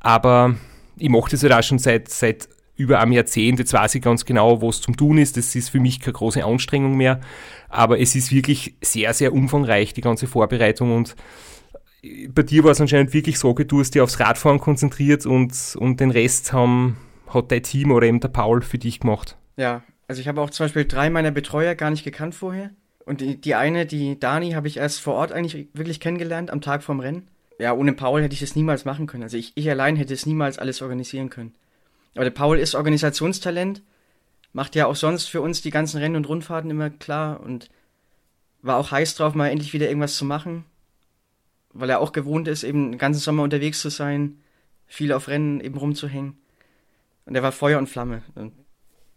Aber ich mache das halt auch schon seit, seit über einem Jahrzehnt. Jetzt weiß ich ganz genau, was zum Tun ist. Das ist für mich keine große Anstrengung mehr. Aber es ist wirklich sehr, sehr umfangreich, die ganze Vorbereitung. Und bei dir war es anscheinend wirklich so, du hast dich aufs Radfahren konzentriert und, und den Rest haben, hat dein Team oder eben der Paul für dich gemacht.
Ja, also ich habe auch zum Beispiel drei meiner Betreuer gar nicht gekannt vorher. Und die, die eine, die Dani, habe ich erst vor Ort eigentlich wirklich kennengelernt, am Tag vorm Rennen. Ja, ohne Paul hätte ich das niemals machen können. Also ich, ich allein hätte es niemals alles organisieren können. Aber der Paul ist Organisationstalent, macht ja auch sonst für uns die ganzen Rennen und Rundfahrten immer klar und war auch heiß drauf, mal endlich wieder irgendwas zu machen. Weil er auch gewohnt ist, eben den ganzen Sommer unterwegs zu sein, viel auf Rennen eben rumzuhängen. Und er war Feuer und Flamme. Und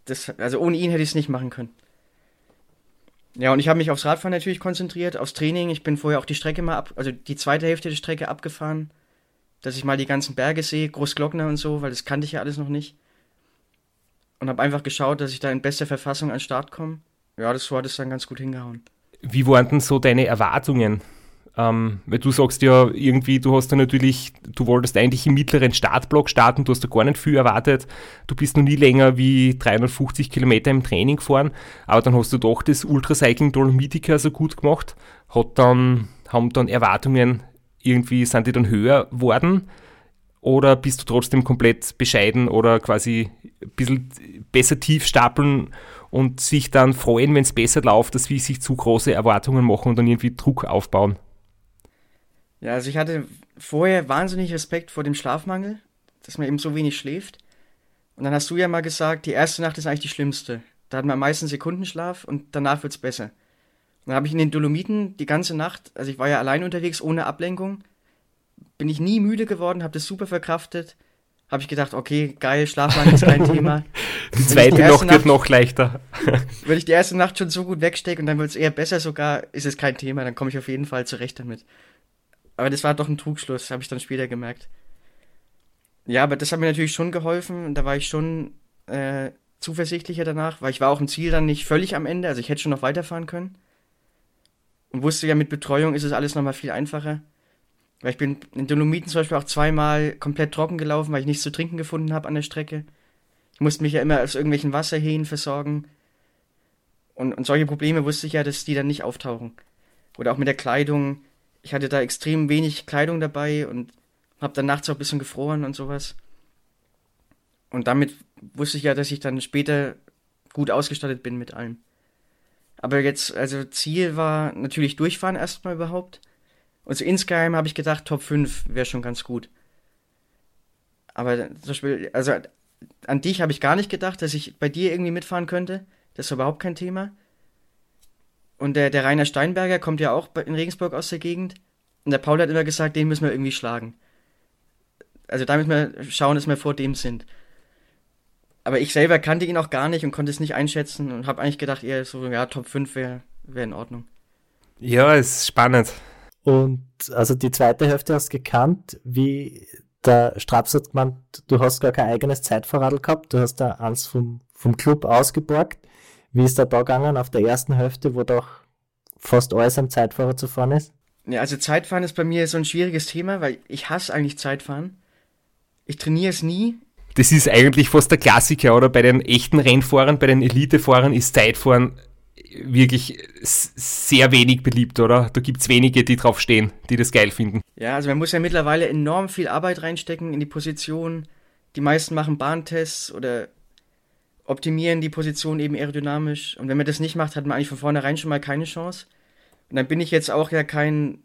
das, also ohne ihn hätte ich es nicht machen können. Ja, und ich habe mich aufs Radfahren natürlich konzentriert, aufs Training. Ich bin vorher auch die Strecke mal ab, also die zweite Hälfte der Strecke abgefahren, dass ich mal die ganzen Berge sehe, Großglockner und so, weil das kannte ich ja alles noch nicht. Und habe einfach geschaut, dass ich da in bester Verfassung an den Start komme. Ja, das so hat es dann ganz gut hingehauen.
Wie waren denn so deine Erwartungen? Ähm, weil du sagst ja irgendwie, du hast da natürlich, du wolltest eigentlich im mittleren Startblock starten, du hast da gar nicht viel erwartet. Du bist noch nie länger wie 350 Kilometer im Training gefahren, aber dann hast du doch das Ultracycling Dolomitica so gut gemacht. Hat dann, haben dann Erwartungen irgendwie, sind die dann höher worden? Oder bist du trotzdem komplett bescheiden oder quasi ein bisschen besser tief stapeln und sich dann freuen, wenn es besser läuft, dass wir sich zu große Erwartungen machen und dann irgendwie Druck aufbauen?
Ja, also ich hatte vorher wahnsinnig Respekt vor dem Schlafmangel, dass man eben so wenig schläft. Und dann hast du ja mal gesagt, die erste Nacht ist eigentlich die schlimmste. Da hat man am meisten Sekundenschlaf und danach wird's besser. Dann habe ich in den Dolomiten die ganze Nacht, also ich war ja allein unterwegs, ohne Ablenkung, bin ich nie müde geworden, habe das super verkraftet. Habe ich gedacht, okay, geil, Schlafmangel ist kein Thema.
Die zweite die Nacht wird noch leichter.
wenn ich die erste Nacht schon so gut wegstecke und dann wird es eher besser sogar, ist es kein Thema, dann komme ich auf jeden Fall zurecht damit. Aber das war doch ein Trugschluss, habe ich dann später gemerkt. Ja, aber das hat mir natürlich schon geholfen. Da war ich schon äh, zuversichtlicher danach, weil ich war auch im Ziel dann nicht völlig am Ende, also ich hätte schon noch weiterfahren können. Und wusste ja, mit Betreuung ist es alles nochmal viel einfacher. Weil ich bin in Dolomiten zum Beispiel auch zweimal komplett trocken gelaufen, weil ich nichts zu trinken gefunden habe an der Strecke. Ich musste mich ja immer aus irgendwelchen Wasserhähnen versorgen. Und, und solche Probleme wusste ich ja, dass die dann nicht auftauchen. Oder auch mit der Kleidung. Ich hatte da extrem wenig Kleidung dabei und habe dann nachts auch ein bisschen gefroren und sowas. Und damit wusste ich ja, dass ich dann später gut ausgestattet bin mit allem. Aber jetzt, also Ziel war natürlich durchfahren erstmal überhaupt. Und so insgeheim habe ich gedacht, Top 5 wäre schon ganz gut. Aber zum Beispiel, also an dich habe ich gar nicht gedacht, dass ich bei dir irgendwie mitfahren könnte. Das ist überhaupt kein Thema. Und der, der Rainer Steinberger kommt ja auch in Regensburg aus der Gegend. Und der Paul hat immer gesagt, den müssen wir irgendwie schlagen. Also da müssen wir schauen, dass wir vor dem sind. Aber ich selber kannte ihn auch gar nicht und konnte es nicht einschätzen und habe eigentlich gedacht, eher so, ja, Top 5 wäre wär in Ordnung.
Ja, ist spannend.
Und also die zweite Hälfte hast du gekannt, wie der Straps hat gemeint, du hast gar kein eigenes Zeitfahrradl gehabt, du hast da eins vom, vom Club ausgeborgt. Wie ist der da gegangen auf der ersten Hälfte, wo doch fast alles am Zeitfahrer zu fahren ist?
Ja, also Zeitfahren ist bei mir so ein schwieriges Thema, weil ich hasse eigentlich Zeitfahren. Ich trainiere es nie.
Das ist eigentlich fast der Klassiker, oder? Bei den echten Rennfahrern, bei den Elitefahrern ist Zeitfahren wirklich sehr wenig beliebt, oder? Da gibt es wenige, die drauf stehen, die das geil finden.
Ja, also man muss ja mittlerweile enorm viel Arbeit reinstecken in die Position. Die meisten machen Bahntests oder optimieren die Position eben aerodynamisch. Und wenn man das nicht macht, hat man eigentlich von vornherein schon mal keine Chance. Und dann bin ich jetzt auch ja kein,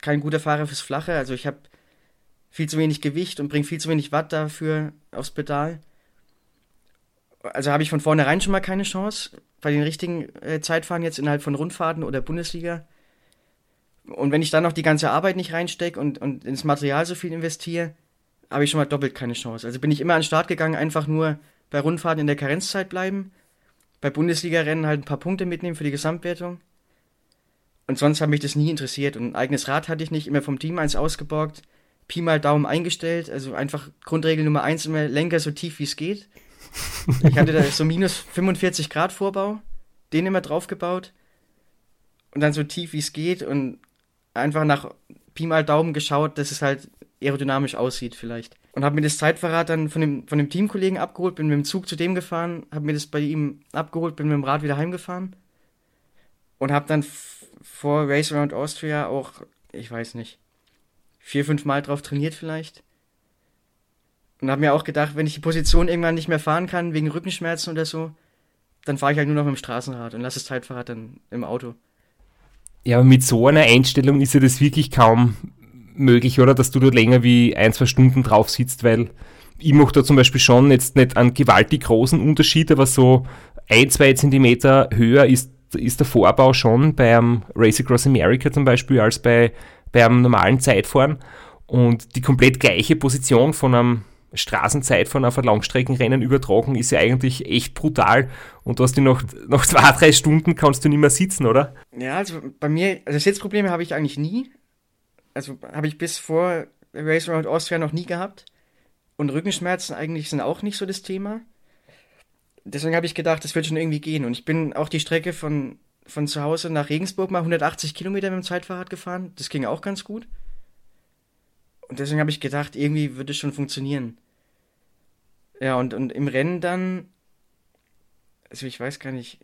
kein guter Fahrer fürs Flache. Also ich habe viel zu wenig Gewicht und bringe viel zu wenig Watt dafür aufs Pedal. Also habe ich von vornherein schon mal keine Chance bei den richtigen äh, Zeitfahren jetzt innerhalb von Rundfahrten oder Bundesliga. Und wenn ich dann noch die ganze Arbeit nicht reinstecke und, und ins Material so viel investiere, habe ich schon mal doppelt keine Chance. Also bin ich immer an den Start gegangen, einfach nur bei Rundfahrten in der Karenzzeit bleiben, bei Bundesliga-Rennen halt ein paar Punkte mitnehmen für die Gesamtwertung. Und sonst hat mich das nie interessiert. Und ein eigenes Rad hatte ich nicht, immer vom Team eins ausgeborgt, Pi mal Daumen eingestellt. Also einfach Grundregel Nummer eins immer Lenker so tief wie es geht. Ich hatte da so minus 45 Grad Vorbau, den immer draufgebaut und dann so tief wie es geht und einfach nach Pi mal Daumen geschaut, dass es halt aerodynamisch aussieht vielleicht. Und habe mir das Zeitverrat dann von dem, von dem Teamkollegen abgeholt, bin mit dem Zug zu dem gefahren, habe mir das bei ihm abgeholt, bin mit dem Rad wieder heimgefahren und habe dann vor Race Around Austria auch, ich weiß nicht, vier, fünf Mal drauf trainiert vielleicht. Und habe mir auch gedacht, wenn ich die Position irgendwann nicht mehr fahren kann, wegen Rückenschmerzen oder so, dann fahre ich halt nur noch mit dem Straßenrad und lasse das Zeitfahrrad dann im Auto.
Ja, aber mit so einer Einstellung ist ja das wirklich kaum möglich, oder? Dass du dort länger wie ein, zwei Stunden drauf sitzt, weil ich mache da zum Beispiel schon jetzt nicht einen gewaltig großen Unterschied, aber so ein, zwei Zentimeter höher ist, ist der Vorbau schon beim Race Across America zum Beispiel als bei beim normalen Zeitfahren. Und die komplett gleiche Position von einem Straßenzeitfahren auf ein Langstreckenrennen übertragen, ist ja eigentlich echt brutal. Und du hast noch, noch zwei, drei Stunden kannst du nicht mehr sitzen, oder?
Ja, also bei mir, also Sitzprobleme habe ich eigentlich nie. Also habe ich bis vor Race Around Austria noch nie gehabt. Und Rückenschmerzen eigentlich sind auch nicht so das Thema. Deswegen habe ich gedacht, das wird schon irgendwie gehen. Und ich bin auch die Strecke von, von zu Hause nach Regensburg mal 180 Kilometer mit dem Zeitfahrrad gefahren. Das ging auch ganz gut. Und deswegen habe ich gedacht, irgendwie würde es schon funktionieren. Ja, und, und im Rennen dann, also ich weiß gar nicht,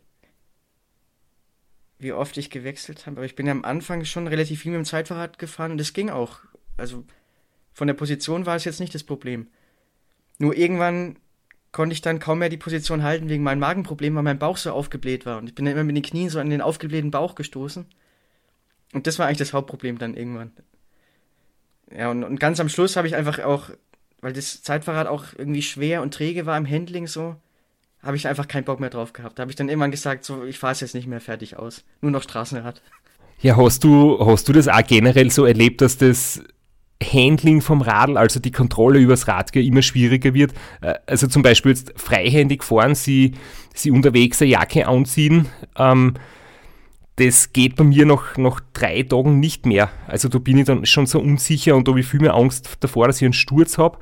wie oft ich gewechselt habe, aber ich bin ja am Anfang schon relativ viel mit dem Zeitfahrrad gefahren und das ging auch. Also von der Position war es jetzt nicht das Problem. Nur irgendwann konnte ich dann kaum mehr die Position halten wegen meinem Magenproblem, weil mein Bauch so aufgebläht war. Und ich bin dann immer mit den Knien so an den aufgeblähten Bauch gestoßen. Und das war eigentlich das Hauptproblem dann irgendwann. Ja, und, und ganz am Schluss habe ich einfach auch, weil das Zeitfahrrad auch irgendwie schwer und träge war im Handling so, habe ich einfach keinen Bock mehr drauf gehabt. Da habe ich dann irgendwann gesagt, so, ich fahre es jetzt nicht mehr fertig aus. Nur noch Straßenrad.
Ja, hast du, hast du das auch generell so erlebt, dass das Handling vom Radl, also die Kontrolle übers Rad immer schwieriger wird? Äh, also zum Beispiel jetzt freihändig fahren, sie, sie unterwegs eine Jacke anziehen, ähm, das geht bei mir nach, nach drei Tagen nicht mehr. Also da bin ich dann schon so unsicher und da habe ich viel mehr Angst davor, dass ich einen Sturz habe.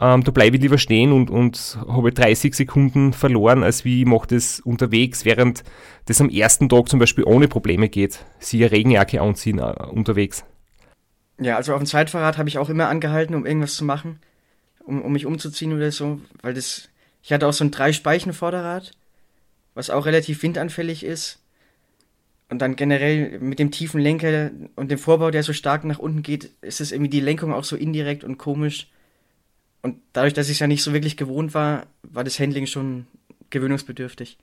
Ähm, da bleibe ich lieber stehen und, und habe 30 Sekunden verloren, als wie ich mache das unterwegs, während das am ersten Tag zum Beispiel ohne Probleme geht. Sie eine Regenjacke anziehen uh, unterwegs.
Ja, also auf dem Zweitfahrrad habe ich auch immer angehalten, um irgendwas zu machen, um, um mich umzuziehen oder so, weil das, ich hatte auch so ein Drei-Speichen-Vorderrad, was auch relativ windanfällig ist. Und dann generell mit dem tiefen Lenker und dem Vorbau, der so stark nach unten geht, ist es irgendwie die Lenkung auch so indirekt und komisch. Und dadurch, dass ich es ja nicht so wirklich gewohnt war, war das Handling schon gewöhnungsbedürftig.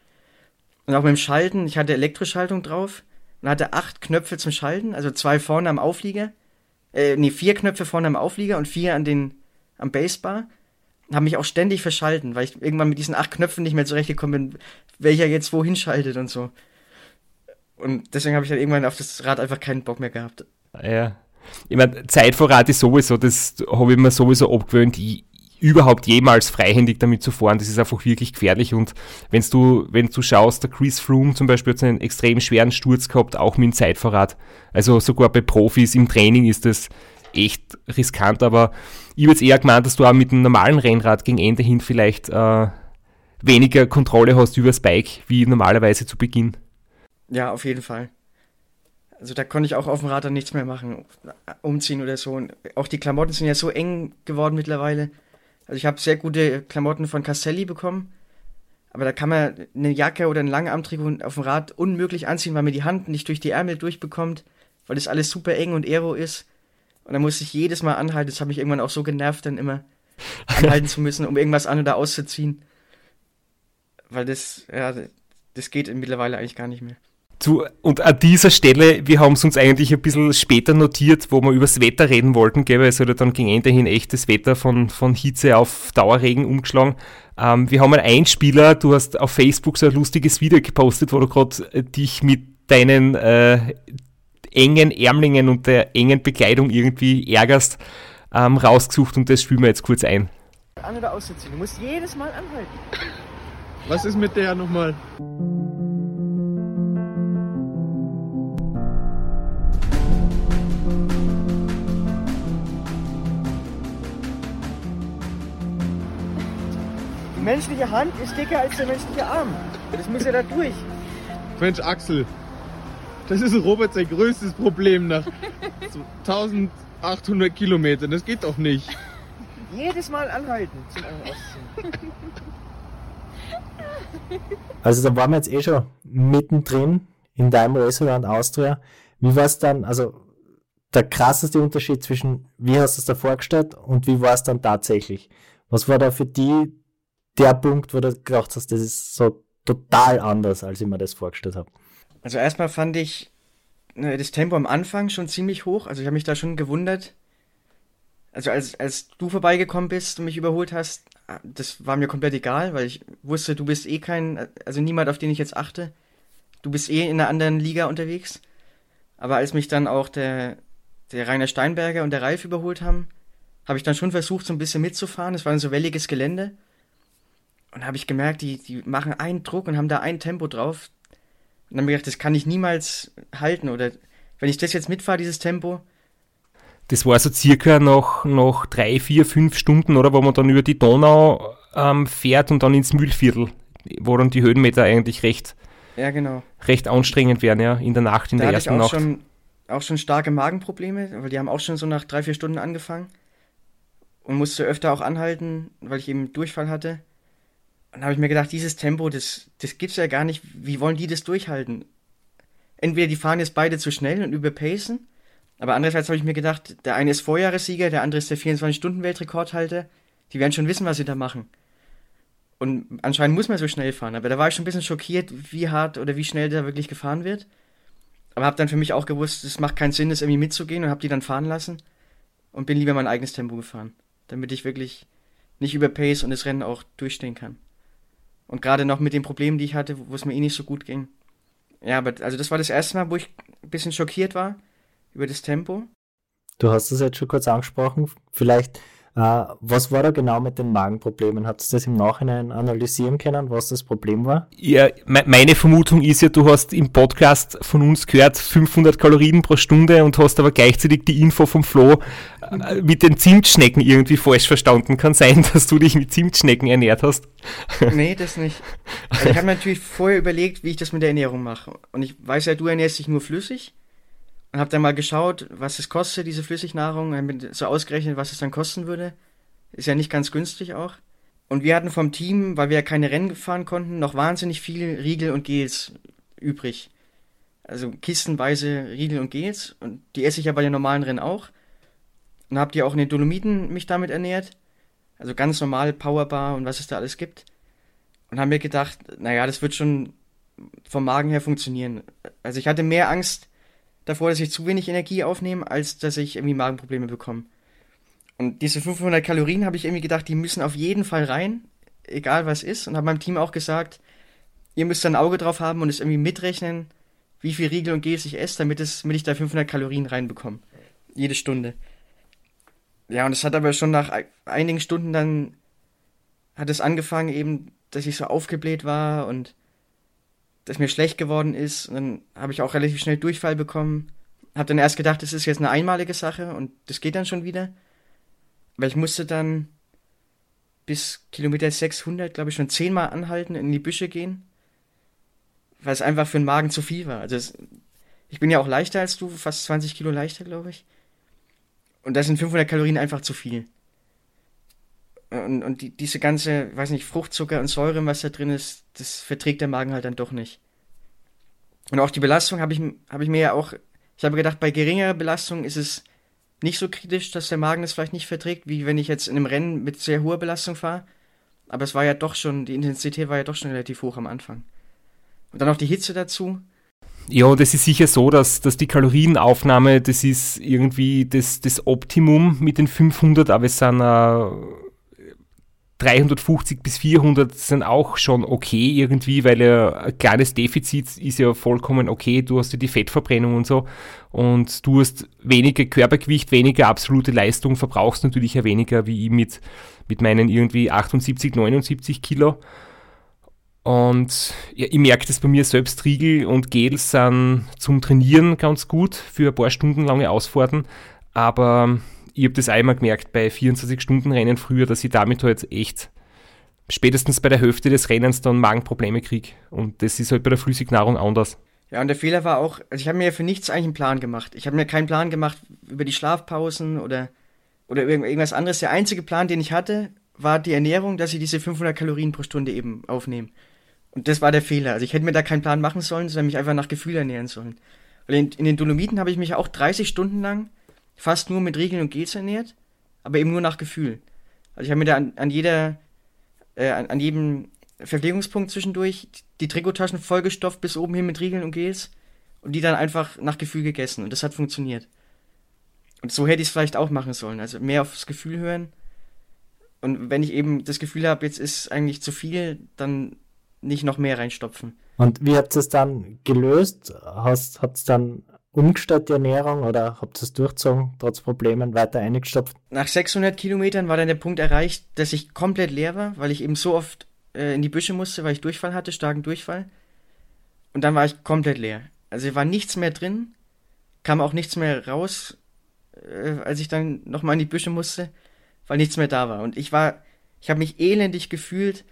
Und auch beim Schalten, ich hatte Elektroschaltung drauf und hatte acht Knöpfe zum Schalten, also zwei vorne am Auflieger, äh, nee, vier Knöpfe vorne am Auflieger und vier an den, am Basebar. Habe mich auch ständig verschalten, weil ich irgendwann mit diesen acht Knöpfen nicht mehr zurechtgekommen bin, welcher jetzt wohin schaltet und so. Und deswegen habe ich dann irgendwann auf das Rad einfach keinen Bock mehr gehabt.
Ja. Ich meine, Zeitvorrat ist sowieso, das habe ich mir sowieso abgewöhnt, überhaupt jemals freihändig damit zu fahren. Das ist einfach wirklich gefährlich. Und wenn du, wenn du schaust, der Chris Froome zum Beispiel hat einen extrem schweren Sturz gehabt, auch mit dem Zeitvorrat. Also sogar bei Profis im Training ist das echt riskant. Aber ich habe jetzt eher gemeint, dass du auch mit einem normalen Rennrad gegen Ende hin vielleicht äh, weniger Kontrolle hast über das Bike, wie normalerweise zu Beginn.
Ja, auf jeden Fall. Also da konnte ich auch auf dem Rad dann nichts mehr machen, umziehen oder so. Und auch die Klamotten sind ja so eng geworden mittlerweile. Also ich habe sehr gute Klamotten von Castelli bekommen, aber da kann man eine Jacke oder ein Langarmtrikot auf dem Rad unmöglich anziehen, weil man die Hand nicht durch die Ärmel durchbekommt, weil das alles super eng und aero ist. Und da muss ich jedes Mal anhalten. Das hat mich irgendwann auch so genervt, dann immer anhalten zu müssen, um irgendwas an- oder auszuziehen. Weil das, ja, das geht mittlerweile eigentlich gar nicht mehr.
Zu, und an dieser Stelle, wir haben es uns eigentlich ein bisschen später notiert, wo wir über das Wetter reden wollten, gell, weil es hat ja dann gegen Ende hin echtes Wetter von, von Hitze auf Dauerregen umgeschlagen. Ähm, wir haben einen Einspieler, du hast auf Facebook so ein lustiges Video gepostet, wo du gerade äh, dich mit deinen äh, engen Ärmlingen und der engen Bekleidung irgendwie ärgerst, ähm, rausgesucht und das spielen wir jetzt kurz ein.
An- oder auszuziehen, du musst jedes Mal anhalten.
Was ist mit der nochmal?
Menschliche Hand ist dicker als der menschliche Arm. Das muss ja da durch.
Mensch, Axel, das ist Robert sein größtes Problem nach so 1800 Kilometern. Das geht doch nicht.
Jedes Mal anhalten zum Ausziehen.
Also da waren wir jetzt eh schon mittendrin in deinem Restaurant Austria. Wie war es dann, also der krasseste Unterschied zwischen, wie hast du es da vorgestellt und wie war es dann tatsächlich? Was war da für die der Punkt, wo du gedacht hast, das ist so total anders, als ich mir das vorgestellt habe?
Also erstmal fand ich äh, das Tempo am Anfang schon ziemlich hoch. Also ich habe mich da schon gewundert. Also als, als du vorbeigekommen bist und mich überholt hast, ah, das war mir komplett egal, weil ich wusste, du bist eh kein, also niemand, auf den ich jetzt achte. Du bist eh in einer anderen Liga unterwegs. Aber als mich dann auch der, der Rainer Steinberger und der Ralf überholt haben, habe ich dann schon versucht, so ein bisschen mitzufahren. Es war ein so welliges Gelände. Und da habe ich gemerkt, die, die machen einen Druck und haben da ein Tempo drauf. Und dann habe ich gedacht, das kann ich niemals halten. Oder wenn ich das jetzt mitfahre, dieses Tempo,
Das war so circa nach, nach drei, vier, fünf Stunden, oder, wo man dann über die Donau ähm, fährt und dann ins Mühlviertel, wo dann die Höhenmeter eigentlich recht,
ja genau.
recht anstrengend werden, ja, in der Nacht, in
da
der
hatte ich
ersten
auch
Nacht.
schon, auch schon starke Magenprobleme, weil die haben auch schon so nach drei, vier Stunden angefangen. Und musste öfter auch anhalten, weil ich eben Durchfall hatte. Und da habe ich mir gedacht, dieses Tempo, das, das gibt's ja gar nicht. Wie wollen die das durchhalten? Entweder die fahren jetzt beide zu schnell und überpacen, aber andererseits habe ich mir gedacht, der eine ist Vorjahressieger, der andere ist der 24-Stunden-Weltrekordhalter. Die werden schon wissen, was sie da machen. Und anscheinend muss man so schnell fahren. Aber da war ich schon ein bisschen schockiert, wie hart oder wie schnell da wirklich gefahren wird. Aber habe dann für mich auch gewusst, es macht keinen Sinn, das irgendwie mitzugehen und habe die dann fahren lassen und bin lieber mein eigenes Tempo gefahren, damit ich wirklich nicht überpace und das Rennen auch durchstehen kann. Und gerade noch mit den Problemen, die ich hatte, wo es mir eh nicht so gut ging. Ja, aber also das war das erste Mal, wo ich ein bisschen schockiert war über das Tempo.
Du hast es jetzt schon kurz angesprochen. Vielleicht was war da genau mit den Magenproblemen? Habt ihr das im Nachhinein analysieren können, was das Problem war?
Ja, meine Vermutung ist ja, du hast im Podcast von uns gehört 500 Kalorien pro Stunde und hast aber gleichzeitig die Info vom Flo äh, mit den Zimtschnecken irgendwie falsch verstanden. Kann sein, dass du dich mit Zimtschnecken ernährt hast.
Nee, das nicht. Also ich habe mir natürlich vorher überlegt, wie ich das mit der Ernährung mache. Und ich weiß ja, du ernährst dich nur flüssig und habe dann mal geschaut, was es kostet, diese Flüssignahrung, habe so ausgerechnet, was es dann kosten würde. Ist ja nicht ganz günstig auch. Und wir hatten vom Team, weil wir ja keine Rennen fahren konnten, noch wahnsinnig viel Riegel und Gels übrig. Also kistenweise Riegel und Gels. Und die esse ich ja bei den normalen Rennen auch. Und habe die auch in den Dolomiten mich damit ernährt. Also ganz normal Powerbar und was es da alles gibt. Und haben mir gedacht, naja, das wird schon vom Magen her funktionieren. Also ich hatte mehr Angst, davor, dass ich zu wenig Energie aufnehme, als dass ich irgendwie Magenprobleme bekomme. Und diese 500 Kalorien habe ich irgendwie gedacht, die müssen auf jeden Fall rein, egal was ist. Und habe meinem Team auch gesagt, ihr müsst ein Auge drauf haben und es irgendwie mitrechnen, wie viel Riegel und Gels ich esse, damit, es, damit ich da 500 Kalorien reinbekomme. Jede Stunde. Ja, und es hat aber schon nach einigen Stunden dann, hat es angefangen eben, dass ich so aufgebläht war und dass mir schlecht geworden ist. Und dann habe ich auch relativ schnell Durchfall bekommen. Habe dann erst gedacht, das ist jetzt eine einmalige Sache und das geht dann schon wieder. Aber ich musste dann bis Kilometer 600, glaube ich, schon zehnmal anhalten, in die Büsche gehen. Weil es einfach für den Magen zu viel war. Also es, ich bin ja auch leichter als du, fast 20 Kilo leichter, glaube ich. Und da sind 500 Kalorien einfach zu viel und, und die, diese ganze, weiß nicht, Fruchtzucker und Säure, was da drin ist, das verträgt der Magen halt dann doch nicht. Und auch die Belastung habe ich, hab ich mir ja auch, ich habe gedacht, bei geringer Belastung ist es nicht so kritisch, dass der Magen das vielleicht nicht verträgt, wie wenn ich jetzt in einem Rennen mit sehr hoher Belastung fahre. Aber es war ja doch schon, die Intensität war ja doch schon relativ hoch am Anfang. Und dann noch die Hitze dazu.
Ja, das ist sicher so, dass, dass die Kalorienaufnahme, das ist irgendwie das, das Optimum mit den 500, aber es sind äh, 350 bis 400 sind auch schon okay irgendwie, weil ja ein kleines Defizit ist ja vollkommen okay. Du hast ja die Fettverbrennung und so und du hast weniger Körpergewicht, weniger absolute Leistung, verbrauchst natürlich ja weniger wie ich mit, mit meinen irgendwie 78, 79 Kilo. Und ja, ich merke das bei mir selbst, Riegel und Gels sind zum Trainieren ganz gut für ein paar Stunden lange Ausfahrten, aber ich habe das einmal gemerkt bei 24-Stunden-Rennen früher, dass ich damit halt echt spätestens bei der Hälfte des Rennens dann Magenprobleme kriege. Und das ist halt bei der Flüssignahrung anders.
Ja, und der Fehler war auch, also ich habe mir ja für nichts eigentlich einen Plan gemacht. Ich habe mir keinen Plan gemacht über die Schlafpausen oder, oder irgendwas anderes. Der einzige Plan, den ich hatte, war die Ernährung, dass ich diese 500 Kalorien pro Stunde eben aufnehme. Und das war der Fehler. Also ich hätte mir da keinen Plan machen sollen, sondern mich einfach nach Gefühl ernähren sollen. Weil in, in den Dolomiten habe ich mich auch 30 Stunden lang fast nur mit Regeln und Gels ernährt, aber eben nur nach Gefühl. Also ich habe mir da an, an jeder, äh, an, an, jedem Verpflegungspunkt zwischendurch die Trikottaschen vollgestopft bis oben hin mit Riegeln und Gels und die dann einfach nach Gefühl gegessen und das hat funktioniert. Und so hätte ich es vielleicht auch machen sollen, also mehr aufs Gefühl hören. Und wenn ich eben das Gefühl habe, jetzt ist eigentlich zu viel, dann nicht noch mehr reinstopfen.
Und wie habt ihr es dann gelöst? Hat es dann umgestellt die Ernährung oder habt ihr es durchgezogen, trotz Problemen weiter eingestopft?
Nach 600 Kilometern war dann der Punkt erreicht, dass ich komplett leer war, weil ich eben so oft äh, in die Büsche musste, weil ich Durchfall hatte, starken Durchfall. Und dann war ich komplett leer. Also war nichts mehr drin, kam auch nichts mehr raus, äh, als ich dann nochmal in die Büsche musste, weil nichts mehr da war. Und ich war, ich habe mich elendig gefühlt.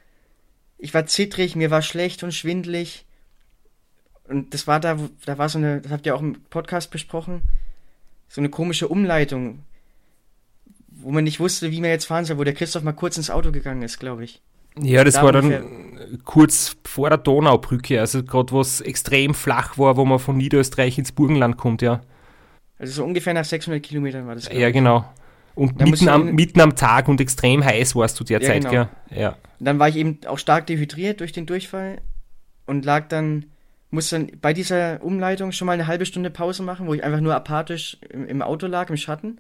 Ich war zittrig, mir war schlecht und schwindlig und das war da, da war so eine, das habt ihr auch im Podcast besprochen, so eine komische Umleitung, wo man nicht wusste, wie man jetzt fahren soll, wo der Christoph mal kurz ins Auto gegangen ist, glaube ich.
Ja, das da war dann kurz vor der Donaubrücke, also gerade wo es extrem flach war, wo man von Niederösterreich ins Burgenland kommt, ja.
Also so ungefähr nach 600 Kilometern war das.
Ja, genau. Und mitten am, mitten am, Tag und extrem heiß warst du derzeit, ja, genau. gell? Ja.
Und dann war ich eben auch stark dehydriert durch den Durchfall und lag dann musste dann bei dieser Umleitung schon mal eine halbe Stunde Pause machen, wo ich einfach nur apathisch im, im Auto lag, im Schatten.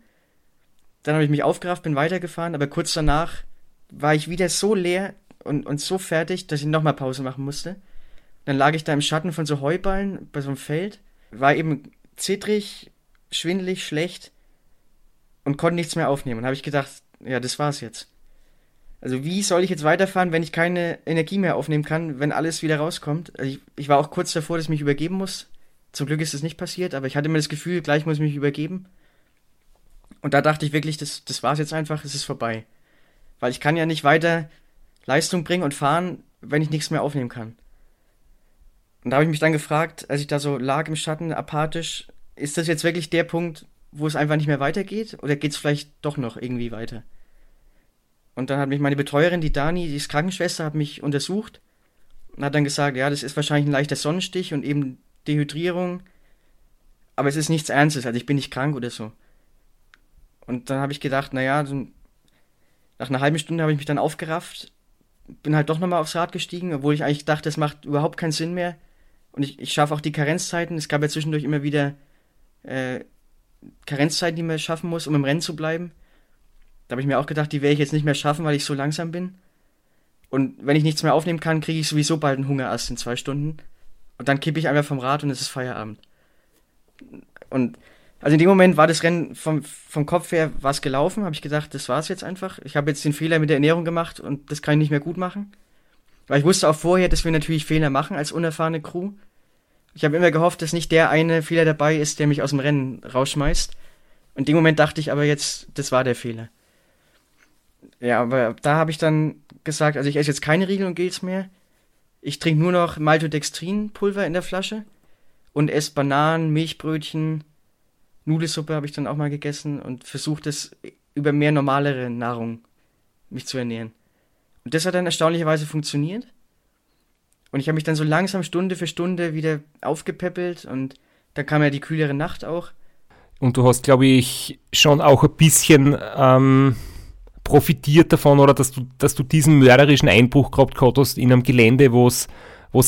Dann habe ich mich aufgerafft, bin weitergefahren, aber kurz danach war ich wieder so leer und, und so fertig, dass ich nochmal Pause machen musste. Dann lag ich da im Schatten von so Heuballen bei so einem Feld, war eben zittrig, schwindelig, schlecht und konnte nichts mehr aufnehmen. Und habe ich gedacht, ja, das war's jetzt. Also wie soll ich jetzt weiterfahren, wenn ich keine Energie mehr aufnehmen kann, wenn alles wieder rauskommt? Also ich, ich war auch kurz davor, dass ich mich übergeben muss. Zum Glück ist es nicht passiert, aber ich hatte immer das Gefühl, gleich muss ich mich übergeben. Und da dachte ich wirklich, das, das war's jetzt einfach, es ist vorbei. Weil ich kann ja nicht weiter Leistung bringen und fahren, wenn ich nichts mehr aufnehmen kann. Und da habe ich mich dann gefragt, als ich da so lag im Schatten, apathisch, ist das jetzt wirklich der Punkt, wo es einfach nicht mehr weitergeht? Oder geht es vielleicht doch noch irgendwie weiter? Und dann hat mich meine Betreuerin, die Dani, die ist Krankenschwester, hat mich untersucht und hat dann gesagt, ja, das ist wahrscheinlich ein leichter Sonnenstich und eben Dehydrierung, aber es ist nichts Ernstes, also ich bin nicht krank oder so. Und dann habe ich gedacht, naja, nach einer halben Stunde habe ich mich dann aufgerafft, bin halt doch nochmal aufs Rad gestiegen, obwohl ich eigentlich dachte, das macht überhaupt keinen Sinn mehr. Und ich, ich schaffe auch die Karenzzeiten. Es gab ja zwischendurch immer wieder äh, Karenzzeiten, die man schaffen muss, um im Rennen zu bleiben. Da habe ich mir auch gedacht, die werde ich jetzt nicht mehr schaffen, weil ich so langsam bin. Und wenn ich nichts mehr aufnehmen kann, kriege ich sowieso bald einen Hungerast in zwei Stunden. Und dann kippe ich einfach vom Rad und es ist Feierabend. Und also in dem Moment war das Rennen vom, vom Kopf her was gelaufen, habe ich gedacht, das war's jetzt einfach. Ich habe jetzt den Fehler mit der Ernährung gemacht und das kann ich nicht mehr gut machen. Weil ich wusste auch vorher, dass wir natürlich Fehler machen als unerfahrene Crew. Ich habe immer gehofft, dass nicht der eine Fehler dabei ist, der mich aus dem Rennen rausschmeißt. Und in dem Moment dachte ich aber jetzt, das war der Fehler. Ja, aber da habe ich dann gesagt, also ich esse jetzt keine Riegel und Gels mehr. Ich trinke nur noch Maltodextrin-Pulver in der Flasche und esse Bananen, Milchbrötchen, Nudelsuppe habe ich dann auch mal gegessen und versucht es über mehr normalere Nahrung mich zu ernähren. Und das hat dann erstaunlicherweise funktioniert. Und ich habe mich dann so langsam Stunde für Stunde wieder aufgepäppelt und dann kam ja die kühlere Nacht auch.
Und du hast, glaube ich, schon auch ein bisschen ähm, profitiert davon oder dass du, dass du diesen mörderischen Einbruch gehabt hast in einem Gelände, wo es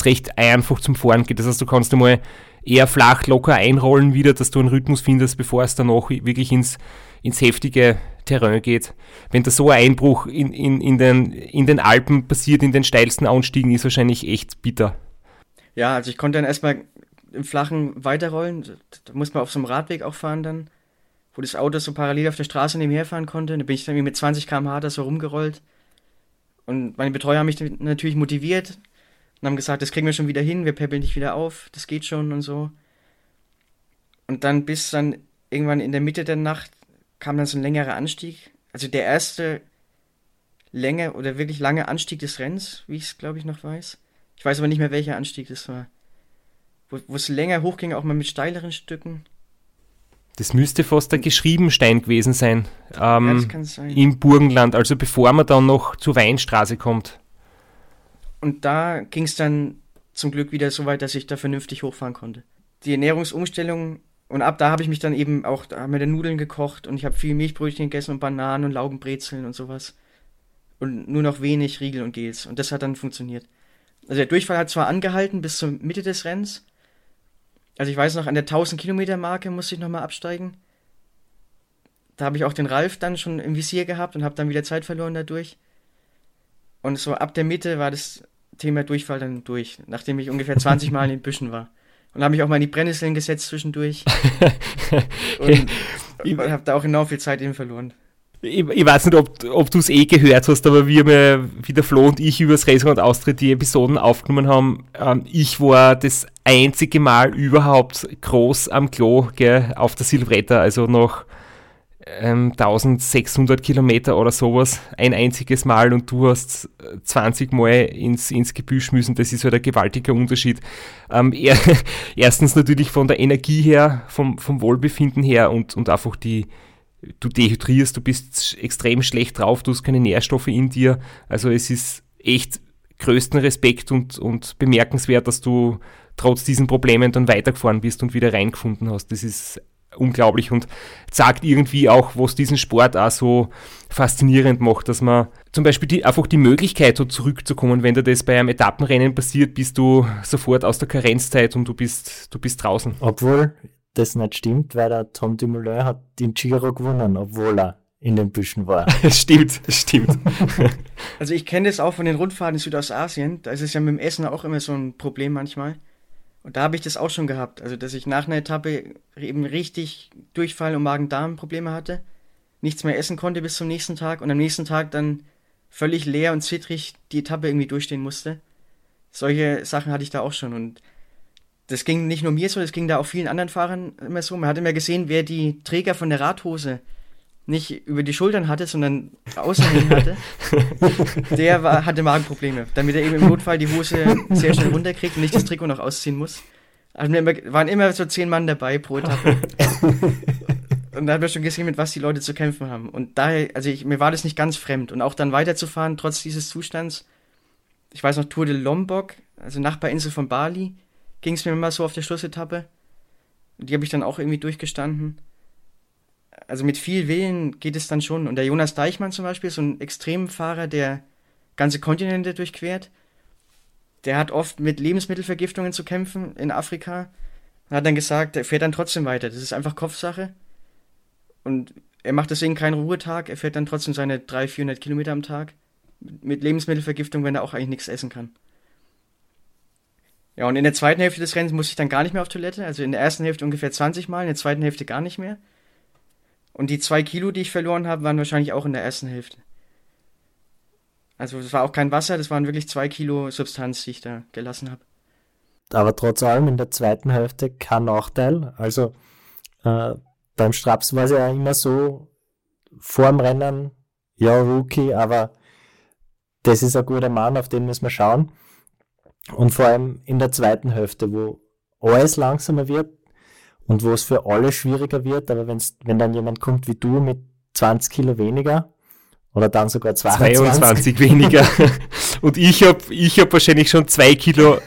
recht einfach zum Fahren geht. Das heißt, du kannst einmal eher flach, locker einrollen wieder, dass du einen Rhythmus findest, bevor es dann auch wirklich ins, ins heftige Terrain geht. Wenn da so ein Einbruch in, in, in, den, in den Alpen passiert, in den steilsten Anstiegen, ist wahrscheinlich echt bitter.
Ja, also ich konnte dann erstmal im Flachen weiterrollen. Da muss man auf so einem Radweg auch fahren dann, wo das Auto so parallel auf der Straße nebenher fahren konnte. Da bin ich dann mit 20 km/h da so rumgerollt. Und meine Betreuer haben mich natürlich motiviert und haben gesagt, das kriegen wir schon wieder hin, wir peppeln dich wieder auf, das geht schon und so. Und dann bis dann irgendwann in der Mitte der Nacht kam dann so ein längerer Anstieg. Also der erste Länge oder wirklich lange Anstieg des Rennens, wie ich es glaube ich noch weiß. Ich weiß aber nicht mehr, welcher Anstieg das war. Wo es länger hochging, auch mal mit steileren Stücken.
Das müsste fast der Geschriebenstein gewesen sein. Ähm,
ja, das kann sein.
Im Burgenland, also bevor man dann noch zur Weinstraße kommt.
Und da ging es dann zum Glück wieder so weit, dass ich da vernünftig hochfahren konnte. Die Ernährungsumstellung und ab da habe ich mich dann eben auch, da haben wir Nudeln gekocht und ich habe viel Milchbrötchen gegessen und Bananen und Laugenbrezeln und sowas. Und nur noch wenig Riegel und Gels. Und das hat dann funktioniert. Also der Durchfall hat zwar angehalten bis zur Mitte des Rennens. Also ich weiß noch, an der 1000 Kilometer Marke musste ich nochmal absteigen. Da habe ich auch den Ralf dann schon im Visier gehabt und habe dann wieder Zeit verloren dadurch. Und so ab der Mitte war das Thema Durchfall dann durch, nachdem ich ungefähr 20 Mal in den Büschen war. Und habe mich auch mal in die Brennnesseln gesetzt zwischendurch. und, und habe da auch enorm viel Zeit eben verloren.
Ich, ich, weiß nicht, ob, ob du es eh gehört hast, aber wir wie der Flo und ich übers Restaurant Austritt die Episoden aufgenommen haben, ähm, ich war das einzige Mal überhaupt groß am Klo gell, auf der Silvretta, also noch ähm, 1600 Kilometer oder sowas, ein einziges Mal und du hast 20 Mal ins, ins Gebüsch müssen, das ist halt ein gewaltiger Unterschied. Ähm, er, erstens natürlich von der Energie her, vom, vom Wohlbefinden her und, und einfach die, du dehydrierst, du bist extrem schlecht drauf, du hast keine Nährstoffe in dir, also es ist echt größten Respekt und, und bemerkenswert, dass du trotz diesen Problemen dann weitergefahren bist und wieder reingefunden hast. Das ist unglaublich und zeigt irgendwie auch, was diesen Sport auch so faszinierend macht, dass man zum Beispiel die, einfach die Möglichkeit hat, zurückzukommen, wenn dir das bei einem Etappenrennen passiert, bist du sofort aus der Karenzzeit und du bist, du bist draußen.
Obwohl das nicht stimmt, weil der Tom Dumoulin hat den Giro gewonnen, obwohl er in den Büschen war.
stimmt, stimmt.
Also ich kenne das auch von den Rundfahrten in Südostasien. Da ist es ja mit dem Essen auch immer so ein Problem manchmal. Und da habe ich das auch schon gehabt. Also dass ich nach einer Etappe eben richtig Durchfall und Magen-Darm-Probleme hatte. Nichts mehr essen konnte bis zum nächsten Tag und am nächsten Tag dann völlig leer und zittrig die Etappe irgendwie durchstehen musste. Solche Sachen hatte ich da auch schon und das ging nicht nur mir so, das ging da auch vielen anderen Fahrern immer so. Man hat immer gesehen, wer die Träger von der Radhose nicht über die Schultern hatte, sondern außen hin hatte, der war, hatte Magenprobleme, damit er eben im Notfall die Hose sehr schnell runterkriegt und nicht das Trikot noch ausziehen muss. Also immer, waren immer so zehn Mann dabei pro Etappe. und da hat man schon gesehen, mit was die Leute zu kämpfen haben. Und daher, also ich, mir war das nicht ganz fremd. Und auch dann weiterzufahren, trotz dieses Zustands. Ich weiß noch, Tour de Lombok, also Nachbarinsel von Bali, ging es mir immer so auf der Schlussetappe. Die habe ich dann auch irgendwie durchgestanden also mit viel Willen geht es dann schon. Und der Jonas Deichmann zum Beispiel, so ein Extremfahrer, der ganze Kontinente durchquert, der hat oft mit Lebensmittelvergiftungen zu kämpfen in Afrika. Und hat dann gesagt, er fährt dann trotzdem weiter. Das ist einfach Kopfsache. Und er macht deswegen keinen Ruhetag. Er fährt dann trotzdem seine 300, 400 Kilometer am Tag. Mit Lebensmittelvergiftung, wenn er auch eigentlich nichts essen kann. Ja, und in der zweiten Hälfte des Rennens muss ich dann gar nicht mehr auf Toilette. Also in der ersten Hälfte ungefähr 20 Mal, in der zweiten Hälfte gar nicht mehr. Und die zwei Kilo, die ich verloren habe, waren wahrscheinlich auch in der ersten Hälfte. Also es war auch kein Wasser, das waren wirklich zwei Kilo Substanz, die ich da gelassen habe.
Aber trotz allem in der zweiten Hälfte kein Nachteil. Also äh, beim Straps war es ja immer so, vor dem Rennen, ja, Rookie, aber das ist ein guter Mann, auf den müssen wir schauen. Und vor allem in der zweiten Hälfte, wo alles langsamer wird, und wo es für alle schwieriger wird, aber wenn's, wenn dann jemand kommt wie du mit 20 Kilo weniger oder dann sogar 22,
22 weniger und ich habe ich hab wahrscheinlich schon zwei Kilo,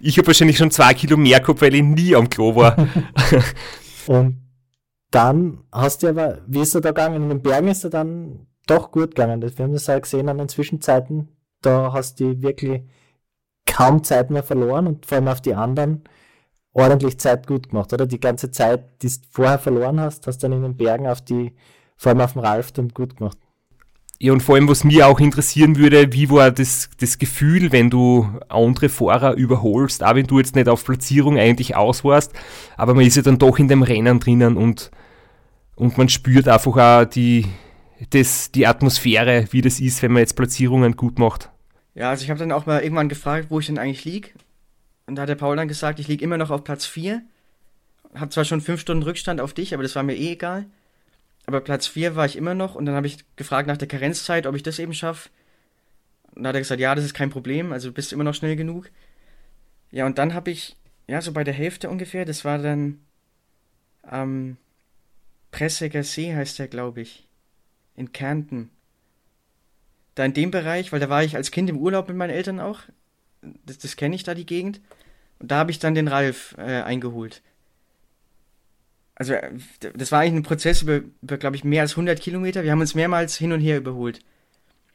ich habe wahrscheinlich schon zwei Kilo mehr gehabt, weil ich nie am Klo war.
und dann hast du aber, wie ist er da gegangen? In den Bergen ist er dann doch gut gegangen. Wir haben das auch gesehen an den Zwischenzeiten. Da hast du wirklich kaum Zeit mehr verloren und vor allem auf die anderen ordentlich Zeit gut gemacht, oder? Die ganze Zeit, die du vorher verloren hast, hast du dann in den Bergen auf die, vor allem auf dem Ralf dann gut gemacht.
Ja, und vor allem, was mich auch interessieren würde, wie war das, das Gefühl, wenn du andere Fahrer überholst, auch wenn du jetzt nicht auf Platzierung eigentlich aus warst, aber man ist ja dann doch in dem Rennen drinnen und, und man spürt einfach auch die, das, die Atmosphäre, wie das ist, wenn man jetzt Platzierungen gut macht.
Ja, also ich habe dann auch mal irgendwann gefragt, wo ich denn eigentlich liege. Und da hat der Paul dann gesagt, ich liege immer noch auf Platz 4. Hab zwar schon fünf Stunden Rückstand auf dich, aber das war mir eh egal. Aber Platz 4 war ich immer noch und dann habe ich gefragt nach der Karenzzeit, ob ich das eben schaffe. Und da hat er gesagt, ja, das ist kein Problem, also du bist immer noch schnell genug. Ja, und dann habe ich, ja, so bei der Hälfte ungefähr, das war dann am ähm, Presseger See heißt der, glaube ich, in Kärnten. Da in dem Bereich, weil da war ich als Kind im Urlaub mit meinen Eltern auch, das, das kenne ich da, die Gegend. Und da habe ich dann den Ralf äh, eingeholt. Also, äh, das war eigentlich ein Prozess über, über glaube ich, mehr als 100 Kilometer. Wir haben uns mehrmals hin und her überholt.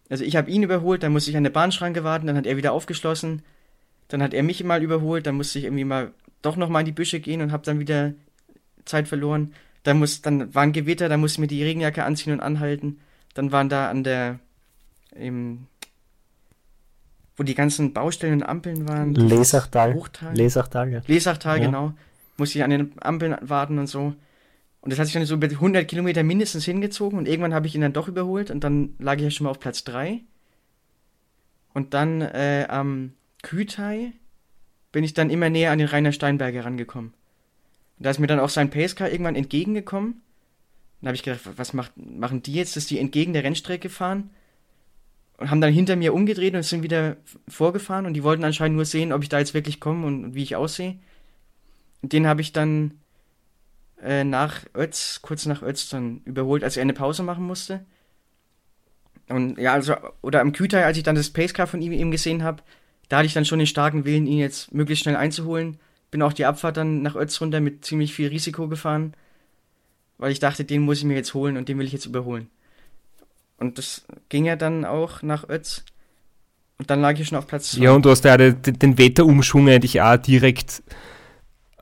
Also, ich habe ihn überholt, dann musste ich an der Bahnschranke warten, dann hat er wieder aufgeschlossen. Dann hat er mich mal überholt, dann musste ich irgendwie mal doch nochmal in die Büsche gehen und habe dann wieder Zeit verloren. Dann, muss, dann war ein Gewitter, dann musste ich mir die Regenjacke anziehen und anhalten. Dann waren da an der, im, wo die ganzen Baustellen und Ampeln waren.
Lesachtal. Lesachtal,
ja. Lesachtal, ja. genau. Musste ich an den Ampeln warten und so. Und das hat sich dann so über 100 Kilometer mindestens hingezogen und irgendwann habe ich ihn dann doch überholt und dann lag ich ja schon mal auf Platz 3. Und dann äh, am Kütai bin ich dann immer näher an den Rainer Steinberger rangekommen. Und da ist mir dann auch sein Pacecar irgendwann entgegengekommen. Dann habe ich gedacht, was macht, machen die jetzt, dass die entgegen der Rennstrecke fahren? Und haben dann hinter mir umgedreht und sind wieder vorgefahren und die wollten anscheinend nur sehen, ob ich da jetzt wirklich komme und, und wie ich aussehe. Den habe ich dann äh, nach Ötz, kurz nach Ötz dann überholt, als er eine Pause machen musste. Und ja, also, oder am Kütai, als ich dann das Pacecar von ihm eben gesehen habe, da hatte ich dann schon den starken Willen, ihn jetzt möglichst schnell einzuholen. Bin auch die Abfahrt dann nach Ötz runter mit ziemlich viel Risiko gefahren, weil ich dachte, den muss ich mir jetzt holen und den will ich jetzt überholen. Und das ging ja dann auch nach Ötz. Und dann lag ich schon auf Platz 2.
Ja, und du hast ja den, Wetterumschwung eigentlich auch direkt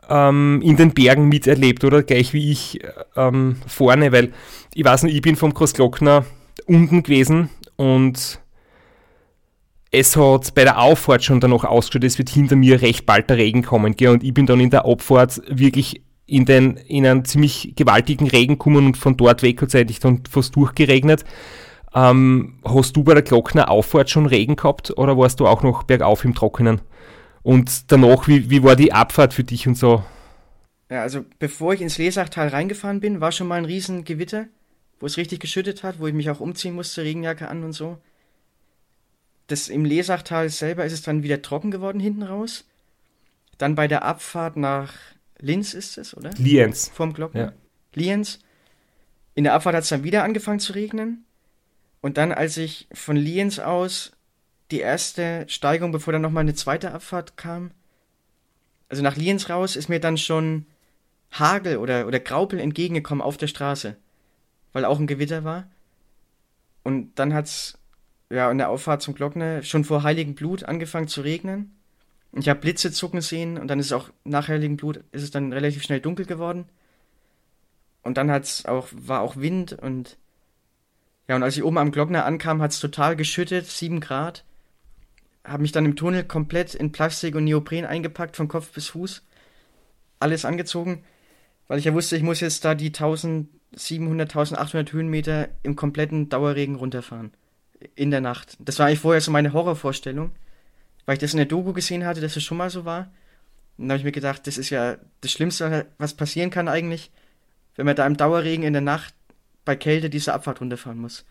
ähm, in den Bergen miterlebt, oder? Gleich wie ich ähm, vorne, weil ich weiß nicht, ich bin vom Großglockner unten gewesen und es hat bei der Auffahrt schon danach ausgeschaut, es wird hinter mir recht bald der Regen kommen, gell? und ich bin dann in der Abfahrt wirklich in, den, in einen ziemlich gewaltigen Regen gekommen und von dort weg hat es eigentlich dann fast durchgeregnet. Ähm, hast du bei der Glockner Auffahrt schon Regen gehabt oder warst du auch noch bergauf im Trockenen? Und danach, wie, wie war die Abfahrt für dich und so?
Ja, also bevor ich ins Lesachtal reingefahren bin, war schon mal ein Riesengewitter, wo es richtig geschüttet hat, wo ich mich auch umziehen musste, Regenjacke an und so. Das im Lesachtal selber ist es dann wieder trocken geworden hinten raus. Dann bei der Abfahrt nach Linz ist es, oder?
Lienz.
Vom Glocken.
Ja.
Lienz. In der Abfahrt hat es dann wieder angefangen zu regnen. Und dann, als ich von Lienz aus die erste Steigung, bevor dann nochmal eine zweite Abfahrt kam, also nach Lienz raus, ist mir dann schon Hagel oder, oder Graupel entgegengekommen auf der Straße, weil auch ein Gewitter war. Und dann hat's ja in der Auffahrt zum Glockner schon vor Heiligen Blut angefangen zu regnen. Ich habe Blitze zucken sehen und dann ist es auch nach Heiligen Blut ist es dann relativ schnell dunkel geworden. Und dann hat's auch war auch Wind und ja und als ich oben am Glockner ankam, hat's total geschüttet, sieben Grad. Habe mich dann im Tunnel komplett in Plastik und Neopren eingepackt von Kopf bis Fuß, alles angezogen, weil ich ja wusste, ich muss jetzt da die 1700, 1800 Höhenmeter im kompletten Dauerregen runterfahren in der Nacht. Das war eigentlich vorher so meine Horrorvorstellung weil ich das in der Doku gesehen hatte, dass es schon mal so war. Und dann habe ich mir gedacht, das ist ja das Schlimmste, was passieren kann eigentlich, wenn man da im Dauerregen in der Nacht bei Kälte diese Abfahrt runterfahren muss.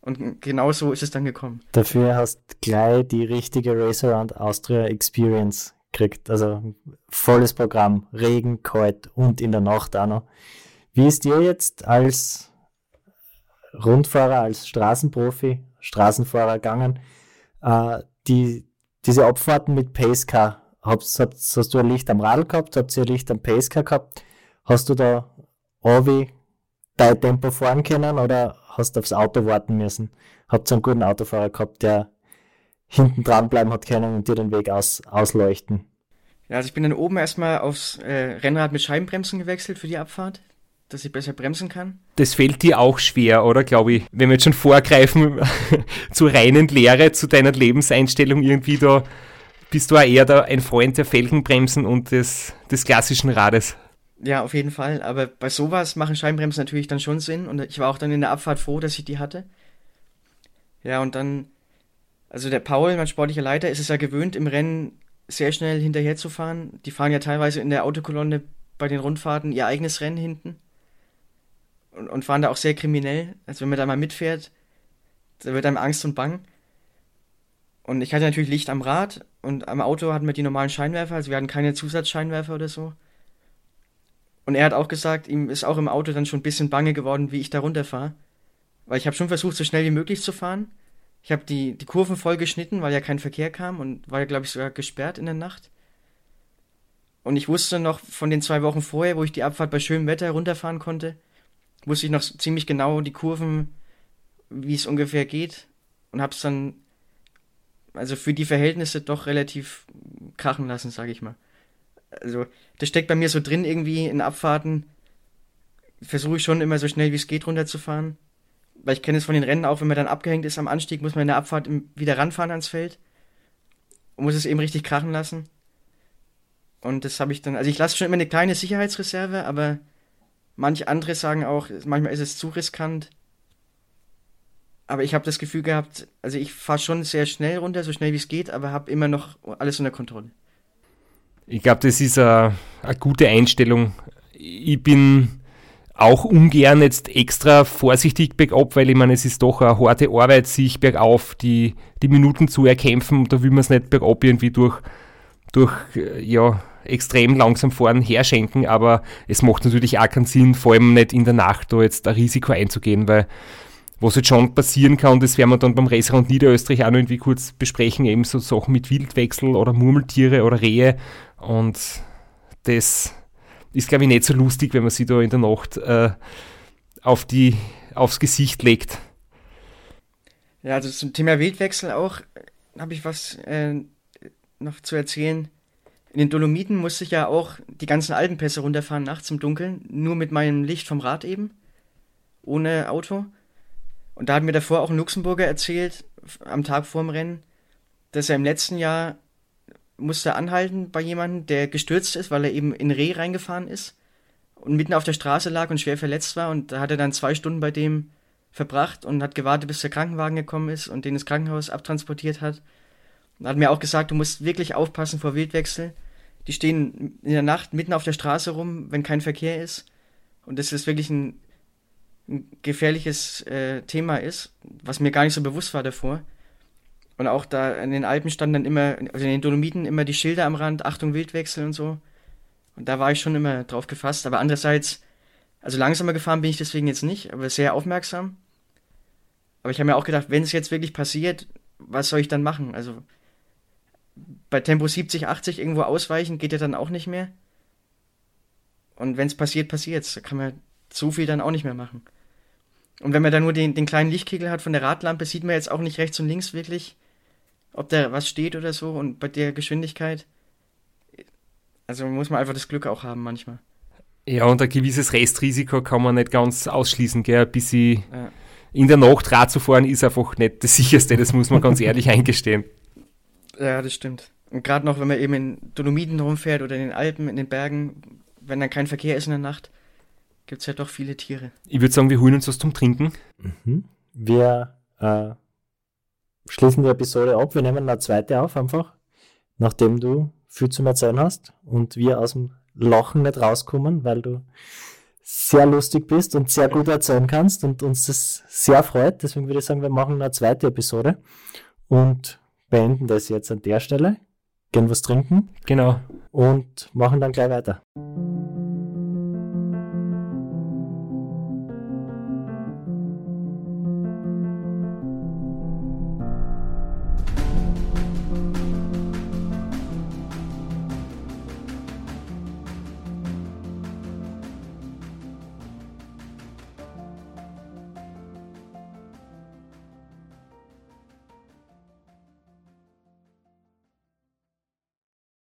Und genau so ist es dann gekommen.
Dafür hast gleich die richtige Race Around Austria Experience gekriegt. Also volles Programm, Regen, kalt und in der Nacht auch noch. Wie ist dir jetzt als Rundfahrer, als Straßenprofi, Straßenfahrer gegangen, äh, die, diese Abfahrten mit Pacecar, hast, hast, hast du ein Licht am Radl gehabt, habt ihr ein Licht am Pacecar gehabt? Hast du da Ovi dein Tempo fahren können oder hast du aufs Auto warten müssen? Habt ihr einen guten Autofahrer gehabt, der hinten dran bleiben hat können und dir den Weg aus, ausleuchten?
Ja, also ich bin dann oben erstmal aufs äh, Rennrad mit Scheibenbremsen gewechselt für die Abfahrt, dass ich besser bremsen kann.
Das fällt dir auch schwer, oder glaube ich? Wenn wir jetzt schon vorgreifen zur reinen Lehre, zu deiner Lebenseinstellung irgendwie da, bist du auch eher da ein Freund der Felgenbremsen und des, des klassischen Rades.
Ja, auf jeden Fall. Aber bei sowas machen Scheibenbremsen natürlich dann schon Sinn. Und ich war auch dann in der Abfahrt froh, dass ich die hatte. Ja, und dann, also der Paul, mein sportlicher Leiter, ist es ja gewöhnt, im Rennen sehr schnell hinterher zu fahren. Die fahren ja teilweise in der Autokolonne bei den Rundfahrten ihr eigenes Rennen hinten. Und, und fahren da auch sehr kriminell. Also wenn man da mal mitfährt, da wird einem Angst und Bang. Und ich hatte natürlich Licht am Rad und am Auto hatten wir die normalen Scheinwerfer, also wir hatten keine Zusatzscheinwerfer oder so. Und er hat auch gesagt, ihm ist auch im Auto dann schon ein bisschen bange geworden, wie ich da runterfahre. Weil ich habe schon versucht, so schnell wie möglich zu fahren. Ich habe die, die Kurven voll geschnitten, weil ja kein Verkehr kam und war ja, glaube ich, sogar gesperrt in der Nacht. Und ich wusste noch von den zwei Wochen vorher, wo ich die Abfahrt bei schönem Wetter runterfahren konnte, wusste ich noch ziemlich genau die Kurven, wie es ungefähr geht. Und habe es dann, also für die Verhältnisse doch relativ krachen lassen, sage ich mal. Also das steckt bei mir so drin irgendwie in Abfahrten. Versuche ich schon immer so schnell wie es geht runterzufahren. Weil ich kenne es von den Rennen auch, wenn man dann abgehängt ist am Anstieg, muss man in der Abfahrt wieder ranfahren ans Feld. Und muss es eben richtig krachen lassen. Und das habe ich dann, also ich lasse schon immer eine kleine Sicherheitsreserve, aber manche andere sagen auch, manchmal ist es zu riskant. Aber ich habe das Gefühl gehabt, also ich fahre schon sehr schnell runter, so schnell wie es geht, aber habe immer noch alles unter Kontrolle.
Ich glaube, das ist eine, gute Einstellung. Ich bin auch ungern jetzt extra vorsichtig bergab, weil ich meine, es ist doch eine harte Arbeit, sich bergauf die, die Minuten zu erkämpfen. Da will man es nicht bergab irgendwie durch, durch ja, extrem langsam fahren herschenken, aber es macht natürlich auch keinen Sinn, vor allem nicht in der Nacht da jetzt ein Risiko einzugehen, weil was jetzt schon passieren kann, das werden wir dann beim Restaurant Niederösterreich auch noch irgendwie kurz besprechen, eben so Sachen mit Wildwechsel oder Murmeltiere oder Rehe und das ist, glaube ich, nicht so lustig, wenn man sie da in der Nacht äh, auf die, aufs Gesicht legt.
Ja, also zum Thema Wildwechsel auch habe ich was äh, noch zu erzählen. in den Dolomiten musste ich ja auch die ganzen Alpenpässe runterfahren nachts im Dunkeln, nur mit meinem Licht vom Rad eben, ohne Auto. Und da hat mir davor auch ein Luxemburger erzählt, am Tag vorm Rennen, dass er im letzten Jahr musste anhalten bei jemandem, der gestürzt ist, weil er eben in Reh reingefahren ist und mitten auf der Straße lag und schwer verletzt war. Und da hat er dann zwei Stunden bei dem verbracht und hat gewartet, bis der Krankenwagen gekommen ist und den ins Krankenhaus abtransportiert hat. Und hat mir auch gesagt, du musst wirklich aufpassen vor Wildwechsel. Die stehen in der Nacht mitten auf der Straße rum, wenn kein Verkehr ist. Und das ist wirklich ein, ein gefährliches äh, Thema ist, was mir gar nicht so bewusst war davor. Und auch da in den Alpen standen dann immer, also in den Dolomiten immer die Schilder am Rand, Achtung Wildwechsel und so. Und da war ich schon immer drauf gefasst. Aber andererseits, also langsamer gefahren bin ich deswegen jetzt nicht, aber sehr aufmerksam. Aber ich habe mir auch gedacht, wenn es jetzt wirklich passiert, was soll ich dann machen? Also bei Tempo 70, 80 irgendwo ausweichen geht ja dann auch nicht mehr. Und wenn es passiert, passiert es. Da kann man so viel dann auch nicht mehr machen. Und wenn man dann nur den, den kleinen Lichtkegel hat von der Radlampe, sieht man jetzt auch nicht rechts und links wirklich, ob da was steht oder so. Und bei der Geschwindigkeit, also muss man einfach das Glück auch haben manchmal.
Ja, und ein gewisses Restrisiko kann man nicht ganz ausschließen, gell? Bis sie
Ja.
in der Nacht Rad zu fahren, ist einfach nicht das sicherste, das muss man ganz ehrlich eingestehen.
Ja, das stimmt. Und gerade noch, wenn man eben in Dolomiten rumfährt oder in den Alpen, in den Bergen, wenn dann kein Verkehr ist in der Nacht, gibt es ja doch viele Tiere.
Ich würde sagen, wir holen uns was zum Trinken.
Mhm. Wir äh, schließen die Episode ab. Wir nehmen eine zweite auf, einfach, nachdem du viel zum Erzählen hast und wir aus dem Lachen nicht rauskommen, weil du sehr lustig bist und sehr gut erzählen kannst und uns das sehr freut. Deswegen würde ich sagen, wir machen eine zweite Episode und beenden das jetzt an der Stelle, gehen was trinken
Genau.
und machen dann gleich weiter.